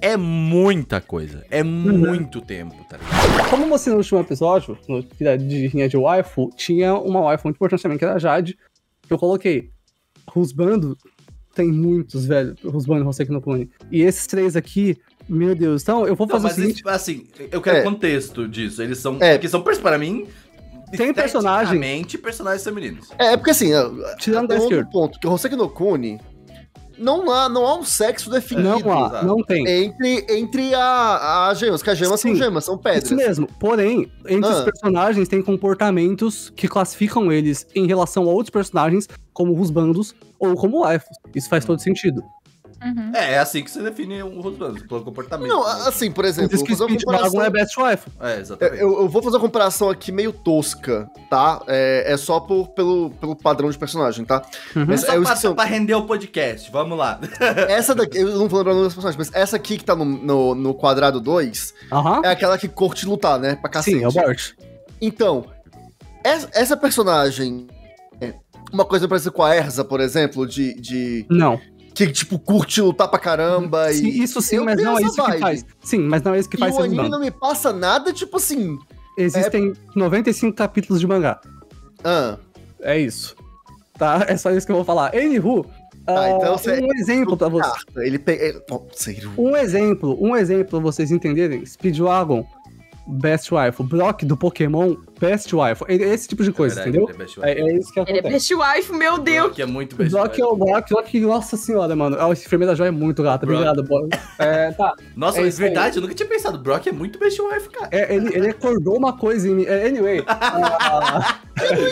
Speaker 2: É muita coisa. É muito tempo, tá ligado?
Speaker 4: Como você no último episódio, no que de Rinha de Waifu, tinha uma waifu muito importante também, que era a Jade, que eu coloquei. Rusbando tem muitos, velho. Rusbando, Hoseki no Kune. E esses três aqui, meu Deus. Então, eu vou
Speaker 2: Não,
Speaker 4: fazer o
Speaker 2: mas
Speaker 4: seguinte.
Speaker 2: isso, assim, eu quero
Speaker 3: É.
Speaker 2: contexto disso. Eles são.
Speaker 3: É.
Speaker 2: Que são, para mim.
Speaker 4: Tem personagem-
Speaker 2: personagens femininos.
Speaker 3: É, é porque assim,
Speaker 4: Tirando esquerda.
Speaker 3: ponto, que o Hoseki no Kune não há, não há um sexo definido
Speaker 4: Não há,
Speaker 2: exato.
Speaker 4: não tem.
Speaker 3: entre, entre a, a gemas, que as gemas
Speaker 4: Sim.
Speaker 3: são gemas, são pedras.
Speaker 4: Isso mesmo. Porém, entre os
Speaker 3: Ah.
Speaker 4: personagens tem comportamentos que classificam eles em relação a outros personagens, como Rusbandos ou como waifus. Isso faz todo sentido.
Speaker 5: Uhum.
Speaker 2: É, é assim que você define o Rusbando, pelo comportamento.
Speaker 3: Não,
Speaker 2: né?
Speaker 3: assim, por exemplo,
Speaker 4: Diz
Speaker 3: vou
Speaker 4: que
Speaker 3: fazer uma
Speaker 4: Speed Dragon
Speaker 3: comparação...
Speaker 4: é best waifu.
Speaker 2: É, exatamente.
Speaker 3: Eu, eu vou fazer uma comparação aqui meio tosca, tá? É, é só por, pelo, pelo padrão de personagem, tá?
Speaker 4: Uhum.
Speaker 3: Mas
Speaker 2: Só
Speaker 3: eu
Speaker 2: pra,
Speaker 3: esqueci o-
Speaker 2: pra render o podcast, vamos lá.
Speaker 3: Essa daqui, eu não vou lembrar o nome das personagens, mas essa aqui que tá no, no, no quadrado 2
Speaker 4: Aham.
Speaker 3: é aquela que curte lutar, né? Pra cacete.
Speaker 4: Sim, é o Bart.
Speaker 3: Então, essa, essa personagem. é Uma coisa parecida com a Erza, por exemplo, de. de
Speaker 4: Não.
Speaker 3: Que, tipo, curte lutar pra caramba.
Speaker 4: Sim,
Speaker 3: e...
Speaker 4: isso sim,
Speaker 3: eu
Speaker 4: mas não é isso que
Speaker 3: vibe.
Speaker 4: faz. Sim, mas não é isso que
Speaker 3: E
Speaker 4: faz
Speaker 3: o
Speaker 4: ser
Speaker 3: anime não me passa nada, tipo assim.
Speaker 4: Existem 95 capítulos de mangá.
Speaker 3: Ah,
Speaker 4: É isso. tá? É só isso que eu vou falar. Anywho,
Speaker 3: Tá,
Speaker 4: ah,
Speaker 3: então você-
Speaker 4: um exemplo pra você.
Speaker 3: Ah, ele pega. ele- Pô, Ciro.
Speaker 4: Um exemplo, um exemplo pra vocês entenderem. Speedwagon, Best Wife. Brock do Pokémon, Best Wife. É Esse tipo de coisa,
Speaker 2: verdade,
Speaker 4: entendeu?
Speaker 2: ele é best
Speaker 4: É, é isso que
Speaker 1: Ele é
Speaker 4: acontece.
Speaker 1: best wife, meu Deus.
Speaker 2: Que é muito best
Speaker 4: Brock
Speaker 2: wife.
Speaker 4: é o Brock, Brock, nossa senhora, mano. Ah, esse enfermeiro da joia é muito gata.
Speaker 2: Brock.
Speaker 4: Obrigado, boy. É, tá.
Speaker 2: Nossa,
Speaker 4: é
Speaker 2: é
Speaker 4: isso aí.
Speaker 2: verdade, eu nunca tinha pensado. Brock é muito best wife, cara.
Speaker 4: É, ele, ele acordou uma coisa em mim. É, anyway, ah,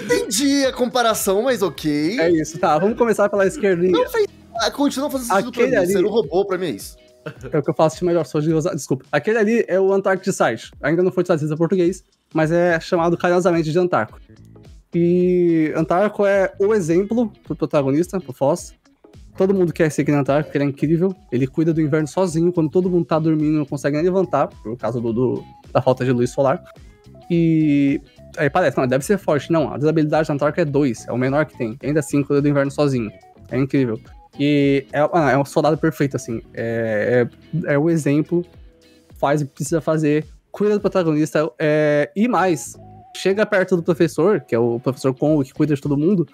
Speaker 3: Entendi a comparação, mas ok.
Speaker 4: é isso, tá. Vamos começar pela esquerdinha.
Speaker 3: Não fez. Ah, continua fazendo sentido
Speaker 4: Aquele
Speaker 3: pra mim.
Speaker 4: ali-
Speaker 3: Ser um robô pra mim é isso.
Speaker 4: É o que eu faço de melhor, sou de. Desculpa. Aquele ali é o Antarctic Site. Ainda não foi traduzido a português, mas é chamado carinhosamente de Antarco. E Antarco é o exemplo pro protagonista, pro Foz. Todo mundo quer seguir no Antarco, porque ele é incrível. Ele cuida do inverno sozinho, quando todo mundo tá dormindo, não consegue nem levantar, por causa do, do- da falta de luz solar. E aí parece, não, deve ser forte. Não, a desabilidade do Antarco é 2, é o menor que tem. Ainda assim, cuida do inverno sozinho. É incrível. E é, ah, é um soldado perfeito, assim. É, é, é o exemplo, faz o que precisa fazer, cuida do protagonista, é, e mais, chega perto do professor, que é o professor Congo, que cuida de todo mundo,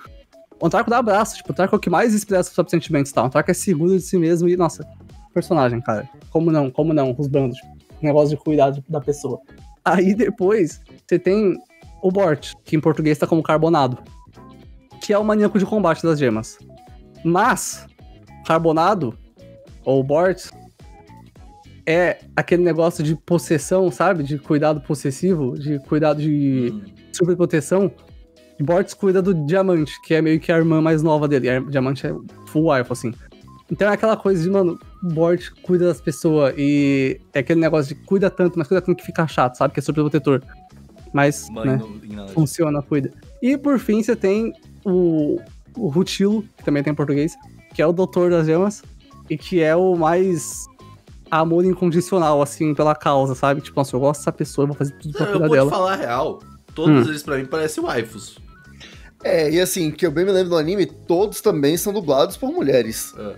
Speaker 4: o Antarco dá abraço, tipo, o Antarco é o que mais expressa seus sentimentos, tá? O Antarco é seguro de si mesmo e, nossa, personagem, cara. Como não, como não, os bandos. Negócio de cuidar da pessoa. Aí depois, você tem o Bort, que em português tá como carbonado, que é o maníaco de combate das gemas. Mas, Carbonado, ou Bort, é aquele negócio de possessão, sabe? De cuidado possessivo, de cuidado de
Speaker 2: Hum.
Speaker 4: superproteção. E Bort cuida do Diamante, que é meio que a irmã mais nova dele. A Diamante é full wife, assim. Então é aquela coisa de, mano, Bort cuida das pessoas e é aquele negócio de cuida tanto, mas cuida tanto que fica chato, sabe? Que é superprotetor. Mas,
Speaker 2: Mãe
Speaker 4: né?
Speaker 2: nada.
Speaker 4: funciona, cuida. E por fim, você tem o, o Rutilo, que também tem em português, que é o Doutor das Gemas, e que é o mais amor incondicional, assim, pela causa, sabe? Tipo, nossa, eu gosto dessa pessoa, eu vou fazer tudo pra
Speaker 2: Eu
Speaker 4: cuidar
Speaker 2: vou te
Speaker 4: dela.
Speaker 2: falar a real. Todos
Speaker 4: Hum.
Speaker 2: eles pra mim parecem waifus.
Speaker 3: É, e assim, que eu bem me lembro do anime, todos também são dublados por mulheres.
Speaker 2: É.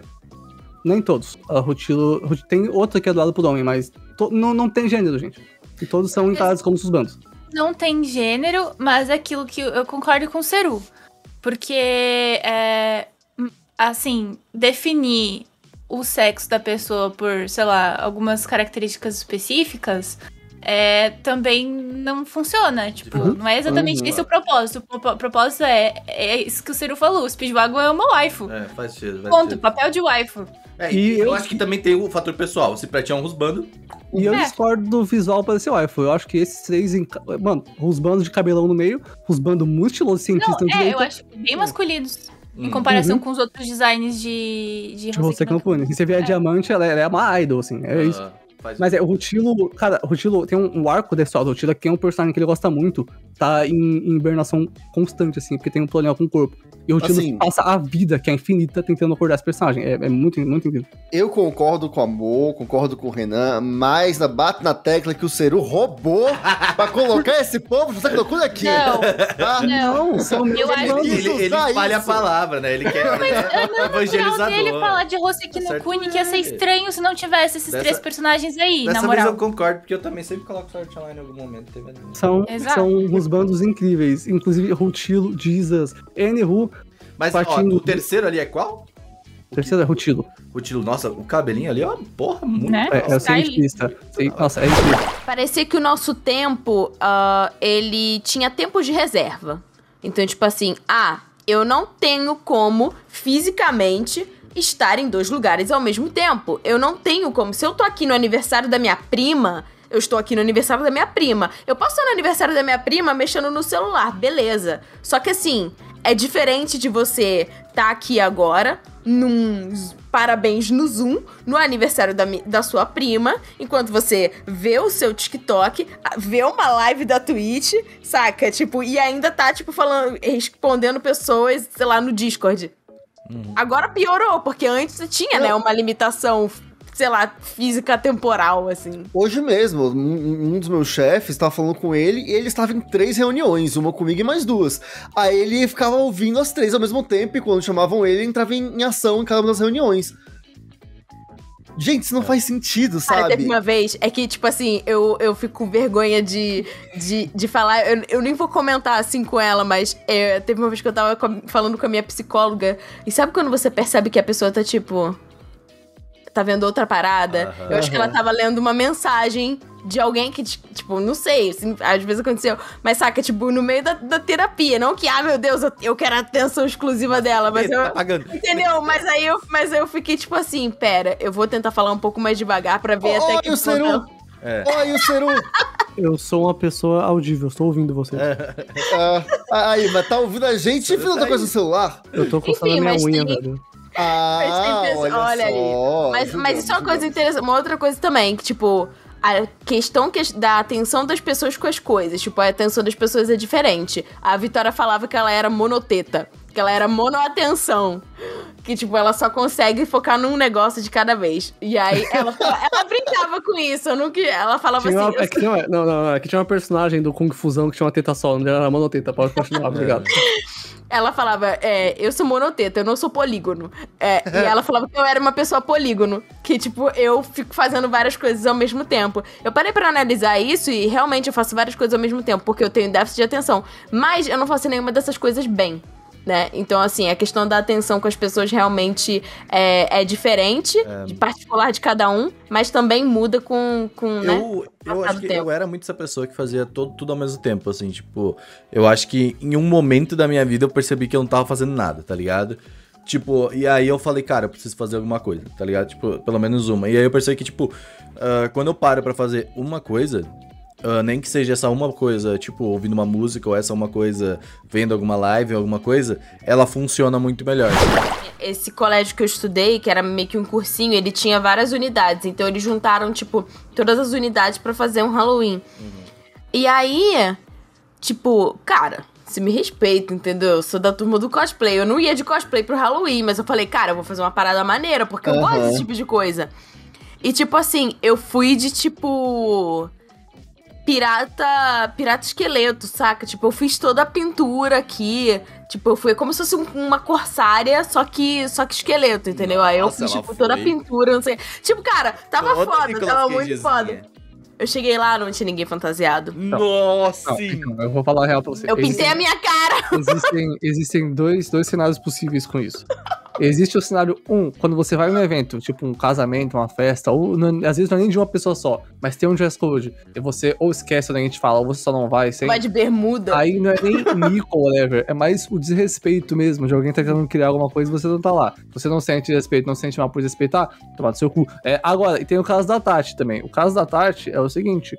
Speaker 4: Nem todos. A Rutilo, Rut- tem outra que é doada por homem, mas to- não, não tem gênero, gente. E todos são encarados como susbandos.
Speaker 5: Não tem gênero, mas é aquilo que eu- eu concordo com o Seru. Porque, é, assim, definir o sexo da pessoa por, sei lá, algumas características específicas é, também não funciona. Tipo,
Speaker 4: Uhum.
Speaker 5: não é exatamente
Speaker 2: Uhum.
Speaker 5: esse o propósito. O pro- propósito é, é isso que o Seru falou. O Speedwagon é uma waifu.
Speaker 2: É, faz sentido. faz
Speaker 5: Ponto,
Speaker 2: sentido.
Speaker 5: papel de waifu.
Speaker 2: É,
Speaker 4: E
Speaker 2: eu
Speaker 4: eu-
Speaker 2: acho que também tem o fator pessoal. Se pra ti é um rusbando,
Speaker 4: E eu
Speaker 5: É.
Speaker 4: discordo do visual para esse waifu. Eu acho que esses três. enca- Mano, os bandos de cabelão no meio, os bandos muito estiloso cientista
Speaker 5: Não, é,
Speaker 4: direita.
Speaker 5: eu acho bem masculinos. Em comparação
Speaker 4: Uhum.
Speaker 5: com os outros designs de, de Hoseki no
Speaker 4: pune. Se você vier
Speaker 5: É.
Speaker 4: diamante, ela é, ela é uma idol, assim. É isso.
Speaker 2: ah, faz
Speaker 4: Mas é, o Rutilo, cara, o Rutilo tem um, um arco desse do Rutilo que é um personagem que ele gosta muito, tá em, em hibernação constante, assim, porque tem um problema com o corpo. E o Rutilo
Speaker 3: Assim-
Speaker 4: passa a vida, que é infinita, tentando acordar esse personagem. É, é muito, muito incrível.
Speaker 3: Eu concordo com a Mo, concordo com o Renan, mas na- bate na tecla que o Seru roubou pra colocar esse povo nessa loucura aqui.
Speaker 5: Não,
Speaker 3: Tá?
Speaker 5: não.
Speaker 4: são
Speaker 5: Eu acho
Speaker 2: Ele, ele, ele
Speaker 3: usar
Speaker 2: espalha a
Speaker 3: isso.
Speaker 2: palavra, né? Ele quer ele é
Speaker 5: natural dele
Speaker 2: evangelizador.
Speaker 5: falar de Hoseki no
Speaker 2: Certo
Speaker 5: Kuni que ia ser
Speaker 2: ele.
Speaker 5: estranho se não tivesse esses
Speaker 2: Dessa-
Speaker 5: três personagens aí, na
Speaker 2: vez
Speaker 5: moral.
Speaker 2: eu concordo, porque eu também sempre coloco Sword Online em algum momento. Teve.
Speaker 4: São,
Speaker 5: Exato.
Speaker 4: são uns bandos incríveis. Inclusive, Rutilo, Jesus, N.Ru.
Speaker 2: Mas, ó,
Speaker 4: Partindo
Speaker 2: o
Speaker 4: do-
Speaker 2: terceiro ali é qual?
Speaker 4: Terceiro é Rutilo.
Speaker 2: O Tilo, nossa, o cabelinho ali, ó, porra, muito.
Speaker 5: Né?
Speaker 4: É, é o cientista. Sim, Nossa, é incrível.
Speaker 1: Parecia que o nosso tempo, ah, ele tinha tempo de reserva. Então, tipo assim, ah, eu não tenho como fisicamente estar em dois lugares ao mesmo tempo. Eu não tenho como. Se eu tô aqui no aniversário da minha prima, eu estou aqui no aniversário da minha prima. Eu posso estar no aniversário da minha prima mexendo no celular, beleza. Só que assim, é diferente de você tá aqui agora, num parabéns no Zoom, no aniversário da, da sua prima, enquanto você vê o seu TikTok, vê uma live da Twitch, saca? Tipo, e ainda tá, tipo, falando, respondendo pessoas, sei lá, no Discord. Agora piorou, porque antes tinha, né, uma limitação, sei lá, física temporal, assim.
Speaker 3: Hoje mesmo, um, dos meus chefes tava falando com ele e ele estava em três reuniões, uma comigo e mais duas. Aí ele ficava ouvindo as três ao mesmo tempo e quando chamavam ele, ele entrava em, em ação em cada uma das reuniões. Gente, isso não faz sentido,
Speaker 1: Cara, teve
Speaker 3: sabe?
Speaker 1: uma vez, é que, tipo assim, eu, eu fico com vergonha de, de, de falar. Eu, eu nem vou comentar assim com ela, mas é, teve uma vez que eu tava falando com a minha psicóloga. E sabe quando você percebe que a pessoa tá, tipo. Tá vendo outra parada?
Speaker 2: Aham.
Speaker 1: Eu acho que ela tava lendo uma mensagem de alguém que, tipo, não sei, assim, às vezes aconteceu. Mas saca, tipo, no meio da, da terapia. Não que, ah, meu Deus, eu, eu quero a atenção exclusiva dela, mas eu.
Speaker 2: Tá pagando.
Speaker 1: Entendeu? Mas aí eu, mas aí eu fiquei tipo assim, pera, eu vou tentar falar um pouco mais devagar pra ver até que
Speaker 3: Olha o
Speaker 1: ponto-
Speaker 2: É.
Speaker 3: Olha o Ceru!
Speaker 4: Eu sou uma pessoa audível, estou ouvindo vocês.
Speaker 3: Ah, aí, mas tá ouvindo a gente e fez outra coisa no celular?
Speaker 4: Eu tô coçando
Speaker 1: Enfim,
Speaker 4: a minha
Speaker 1: mas
Speaker 4: unha,
Speaker 1: tem-
Speaker 4: velho.
Speaker 3: Ah, olha,
Speaker 1: olha aí.
Speaker 3: só.
Speaker 1: Mas, mas isso é uma
Speaker 3: Julgamos,
Speaker 1: coisa interessante. Uma outra coisa também, que, tipo, a questão que- da atenção das pessoas com as coisas. Tipo, a atenção das pessoas é diferente. A Vitória falava que ela era monoteta. Que ela era monoatenção. Que, tipo, ela só consegue focar num negócio de cada vez. E aí, ela, ela brincava com isso. Eu nunca... Ela falava
Speaker 4: Tinha uma,
Speaker 1: assim...
Speaker 4: é que tinha uma, não, não, não, é que tinha uma personagem do Kung Fusão que tinha uma teta só, não era monoteta. Pode continuar, obrigado.
Speaker 1: Ela falava, é, eu sou monoteta, eu não sou polígono. É, e ela falava que eu era uma pessoa polígono. Que, tipo, eu fico fazendo várias coisas ao mesmo tempo. Eu parei pra analisar isso e realmente eu faço várias coisas ao mesmo tempo, porque eu tenho déficit de atenção. Mas eu não faço nenhuma dessas coisas bem. Né? Então, assim, a questão da atenção com as pessoas realmente é, é diferente, de particular de cada um, mas também muda com, com né?
Speaker 2: Eu, eu
Speaker 1: Passado
Speaker 2: acho que
Speaker 1: tempo.
Speaker 2: eu era muito essa pessoa que fazia todo, tudo ao mesmo tempo, assim, tipo, eu acho que em um momento da minha vida eu percebi que eu não tava fazendo nada, tá ligado? Tipo, e aí eu falei, cara, eu preciso fazer alguma coisa, tá ligado? Tipo, pelo menos uma. E aí eu percebi que, tipo, ah, quando eu paro pra fazer uma coisa, ah, nem que seja essa uma coisa, tipo, ouvindo uma música ou essa uma coisa, vendo alguma live, alguma coisa, ela funciona muito melhor.
Speaker 1: esse colégio que eu estudei, que era meio que um cursinho, ele tinha várias unidades. Então eles juntaram, tipo, todas as unidades pra fazer um Halloween. E aí, tipo, cara, se me respeita, entendeu? Eu sou da turma do cosplay. Eu não ia de cosplay pro Halloween, mas eu falei, cara, eu vou fazer uma parada maneira, porque eu gosto desse tipo de coisa. E tipo assim, eu fui de tipo. Pirata. Pirata esqueleto, saca? Tipo, eu fiz toda a pintura aqui. Tipo, eu fui como se fosse um- uma corsária, só que, só que esqueleto, entendeu? Aí eu
Speaker 2: Nossa,
Speaker 1: fiz, tipo, toda a
Speaker 2: foi-
Speaker 1: pintura, não sei. Tipo, cara, tava
Speaker 2: Toda
Speaker 1: foda,
Speaker 2: Nicolas
Speaker 1: tava muito
Speaker 2: Cagezinha.
Speaker 1: foda. Eu cheguei lá, não tinha ninguém fantasiado.
Speaker 2: Nossa!
Speaker 4: Não, então, eu vou falar a real pra você.
Speaker 1: Eu pintei
Speaker 4: Existem-
Speaker 1: a minha cara.
Speaker 4: Existem, existem dois, dois cenários possíveis com isso. Existe o cenário um, quando você vai num evento, tipo um casamento, uma festa, ou não- às vezes não é nem de uma pessoa só, mas tem um dress code, e você ou esquece ou ninguém te fala, ou você só não vai, sem.
Speaker 1: Vai de bermuda.
Speaker 4: Aí não é nem mico ou whatever, é mais o desrespeito mesmo, de alguém tá tentando criar alguma coisa e você não tá lá. Você não sente respeito, não sente mal por respeitar, tomar do seu cu. É, agora, e tem o caso da Tati também. O caso da Tati é o seguinte.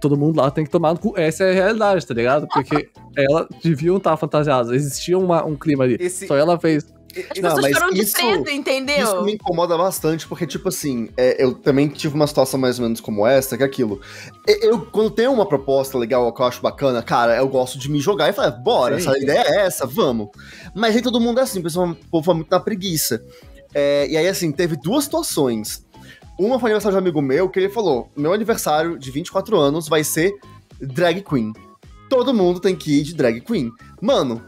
Speaker 4: Todo mundo lá tem que tomar no cu. Essa é a realidade, tá ligado? Porque ela deviam estar fantasiadas. Existia uma- um clima ali.
Speaker 2: Esse-
Speaker 4: Só ela fez.
Speaker 1: As
Speaker 3: Não,
Speaker 1: pessoas foram de
Speaker 3: isso-
Speaker 1: preto, entendeu?
Speaker 3: Isso me incomoda bastante, porque, tipo assim, é, eu também tive uma situação mais ou menos como essa, que é aquilo. Eu, quando tem uma proposta legal que eu acho bacana, cara, eu gosto de me jogar e falar, bora,
Speaker 2: Sim.
Speaker 3: essa ideia é essa, vamos. Mas nem todo mundo é assim, o pessoal- o povo é muito na preguiça. É, e aí, assim, teve duas situações. Uma foi aniversário de um amigo meu, que ele falou: meu aniversário de 24 anos vai ser drag queen. Todo mundo tem que ir de drag queen. Mano,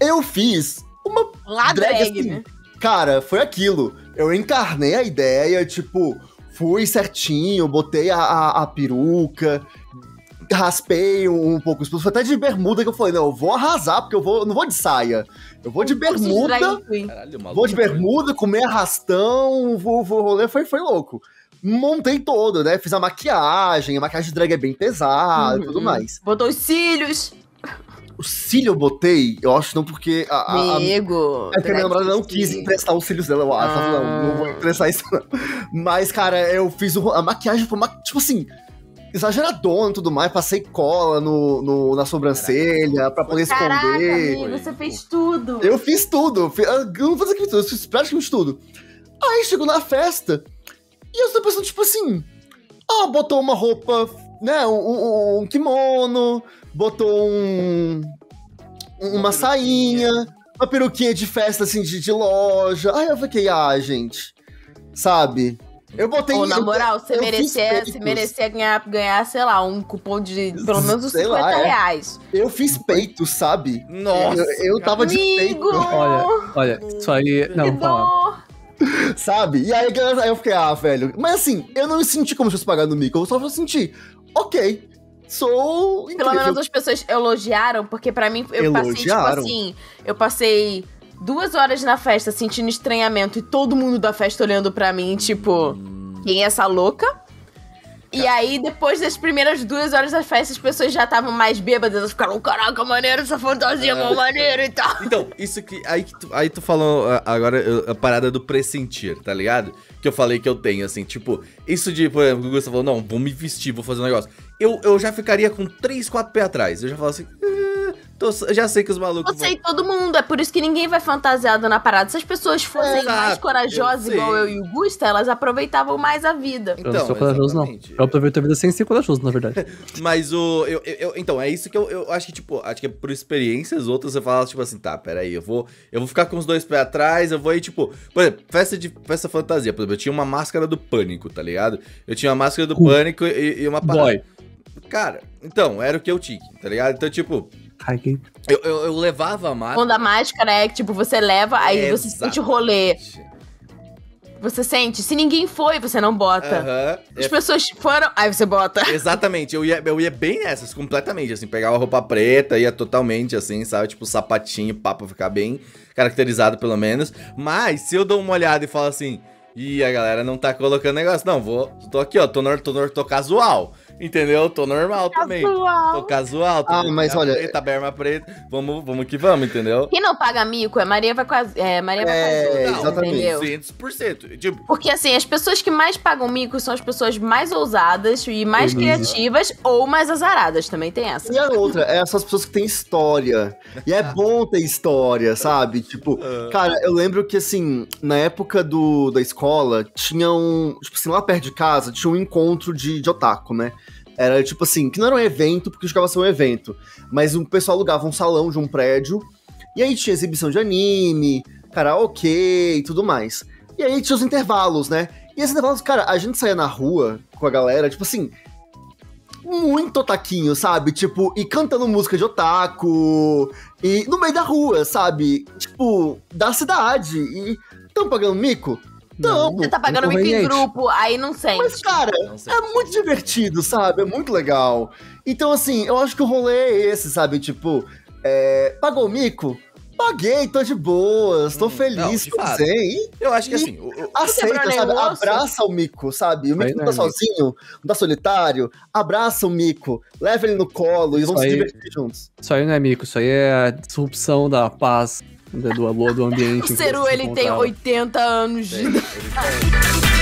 Speaker 3: eu fiz uma
Speaker 1: Lá
Speaker 3: drag,
Speaker 1: drag,
Speaker 3: assim,
Speaker 1: né?
Speaker 3: Cara, foi aquilo. Eu encarnei a ideia, tipo, fui certinho, botei a, a, a peruca, raspei um, um pouco os pelos. Foi até de bermuda que eu falei, não, eu vou arrasar, porque eu vou, não vou de saia. Eu vou de bermuda.
Speaker 2: Caralho,
Speaker 3: vou de bermuda, comer arrastão, vou, vou rolê, foi, foi louco. Montei todo, né? Fiz a maquiagem, a maquiagem de drag é bem pesada e tudo
Speaker 1: Uhum.
Speaker 3: mais.
Speaker 1: Botou os cílios.
Speaker 3: O cílio eu botei, eu acho não porque a, a- a-
Speaker 1: Amigo.
Speaker 3: É porque a minha namorada não quis emprestar os cílios dela, eu acho. Falou, não, não vou
Speaker 1: Ah.
Speaker 3: emprestar isso, não. Mas, cara, eu fiz o- a maquiagem, foi uma, tipo assim, exageradona e tudo mais. Passei cola no, no- na sobrancelha pra poder
Speaker 1: Caraca,
Speaker 3: esconder.
Speaker 1: amigo, você fez tudo.
Speaker 3: Eu fiz tudo. Eu não vou dizer que tudo, eu fiz praticamente tudo. Aí chegou na festa e eu tô pensando, tipo assim. Ah, botou uma roupa, né? Um, um- um kimono, botou um. Uma, sainha, uma peruquinha de festa, assim, de, de loja. Aí eu fiquei, ah, gente. Sabe? Eu botei.
Speaker 1: Ou, na
Speaker 3: eu-
Speaker 1: moral, você merecia, você merecia ganhar, ganhar, sei lá, um cupom de pelo menos uns
Speaker 3: Sei
Speaker 1: 50
Speaker 3: lá, é.
Speaker 1: reais.
Speaker 3: Eu fiz peito, sabe?
Speaker 2: Nossa!
Speaker 3: Eu, eu tava de
Speaker 1: Amigo!
Speaker 3: peito.
Speaker 4: Olha, olha, isso aí. Não,
Speaker 1: dor!
Speaker 3: Sabe? E aí, aí eu fiquei, ah, velho. Mas assim, eu não me senti como se fosse pagando mico. Eu só senti, ok, sou
Speaker 1: Pelo
Speaker 3: incrível.
Speaker 1: menos as pessoas elogiaram, porque pra mim eu passei, tipo
Speaker 3: Elogiaram.
Speaker 1: assim, eu passei duas horas na festa sentindo estranhamento e todo mundo da festa olhando pra mim, tipo, quem é essa louca? E aí, depois das primeiras duas horas da festa, as pessoas já estavam mais bêbadas, elas ficaram, caraca, maneiro, essa fantasia, mó maneiro e tal.
Speaker 2: Então, isso que. Aí, que tu, aí tu falou ah, agora eu- a parada do pressentir, tá ligado? Que eu falei que eu tenho, assim, tipo, isso de, por exemplo, o Gusta falou, não, vou me vestir, vou fazer um negócio. Eu, eu já ficaria com 3, 4 pés atrás. Eu já falo assim, "Ah, tô- eu já sei que os malucos.
Speaker 1: Você e todo mundo, é por isso que ninguém vai fantasiado na parada. Se as pessoas fossem
Speaker 2: Exato,
Speaker 1: mais
Speaker 2: eu
Speaker 1: corajosas,
Speaker 2: sei.
Speaker 1: igual eu e o Gusta, elas aproveitavam mais a vida.
Speaker 4: Eu não sou corajoso, não.
Speaker 2: Então.
Speaker 4: Eu aproveito a vida sem ser corajoso, na verdade.
Speaker 2: Mas o. Eu, eu- eu- então, é isso que eu, eu acho que, tipo, acho que é por experiências outras você fala, tipo assim, tá, peraí, eu vou. Eu vou ficar com os dois pés atrás, eu vou ir, tipo. Por exemplo, festa de festa fantasia. Por exemplo, eu tinha uma máscara do pânico, tá ligado? Eu tinha uma máscara do pânico e, e uma parada.
Speaker 4: Boy.
Speaker 2: Cara, então, era o que eu tinha, tá ligado? Então, tipo, eu, eu, eu levava a máscara.
Speaker 1: Quando a máscara é que, tipo, você leva, aí você sente o rolê. Você sente. Se ninguém foi, você não bota.
Speaker 2: Aham.
Speaker 1: As
Speaker 2: É,
Speaker 1: pessoas foram, aí você bota.
Speaker 2: Exatamente, eu ia, eu ia bem nessas, completamente, assim, pegava roupa preta, ia totalmente assim, sabe, tipo sapatinho, papo ficar bem caracterizado pelo menos, mas se eu dou uma olhada e falo assim, ih, a galera não tá colocando negócio, não, vou, tô aqui, ó, tô, nor, tô, nor, tô casual, entendeu? Tô normal também, tô
Speaker 1: Casual.
Speaker 2: casual, tô
Speaker 3: Ah, mas olha-
Speaker 2: preta, berma preta, vamos, vamos que vamos, entendeu?
Speaker 1: Quem não paga mico é Maria vai quase. É, Maria vai
Speaker 3: É,
Speaker 1: quase.
Speaker 3: Exatamente.
Speaker 1: Entendeu?
Speaker 2: 200%, tipo,
Speaker 1: Porque assim, as pessoas que mais pagam mico são as pessoas mais ousadas e mais
Speaker 4: Uhum.
Speaker 1: criativas ou mais azaradas. Também tem essa.
Speaker 3: E a outra, é essas pessoas que têm história. E é bom ter história, sabe? Tipo,
Speaker 2: Ah.
Speaker 3: cara, eu lembro que, assim, na época do, da escola, tinha um. Tipo assim, lá perto de casa, tinha um encontro de, de otaku, né? Era tipo assim, que não era um evento, porque chegava ser um evento. Mas o pessoal alugava um salão de um prédio. E aí tinha exibição de anime, karaokê e tudo mais. E aí tinha os intervalos, né? E esses intervalos, cara, a gente saía na rua com a galera, tipo assim, muito otaquinho, sabe? Tipo, e cantando música de otaku, e no meio da rua, sabe? Tipo, da cidade. E tão pagando mico? Tão.
Speaker 1: Você tá pagando mico em grupo, aí não sente.
Speaker 3: Mas, cara,
Speaker 2: não sei.
Speaker 3: é muito divertido, sabe? É muito legal. Então, assim, eu acho que o rolê é esse, sabe? Tipo, é, pagou mico? Paguei, tô de boas, tô
Speaker 2: Hum,
Speaker 3: feliz,
Speaker 2: não,
Speaker 3: tô zen.
Speaker 2: eu acho que assim, o- o-
Speaker 3: Aceita, sabe? Abraça o mico, sabe? O mico
Speaker 4: Aí
Speaker 3: não
Speaker 4: não
Speaker 3: tá
Speaker 4: é mico.
Speaker 3: sozinho, não tá solitário. Abraça o mico, leva ele no colo e vão se divertir juntos.
Speaker 4: Isso aí não é mico, isso aí é a disrupção da paz do, do, do ambiente.
Speaker 1: O Ceru, ele tem
Speaker 4: encontrava.
Speaker 1: 80 anos de
Speaker 2: tem-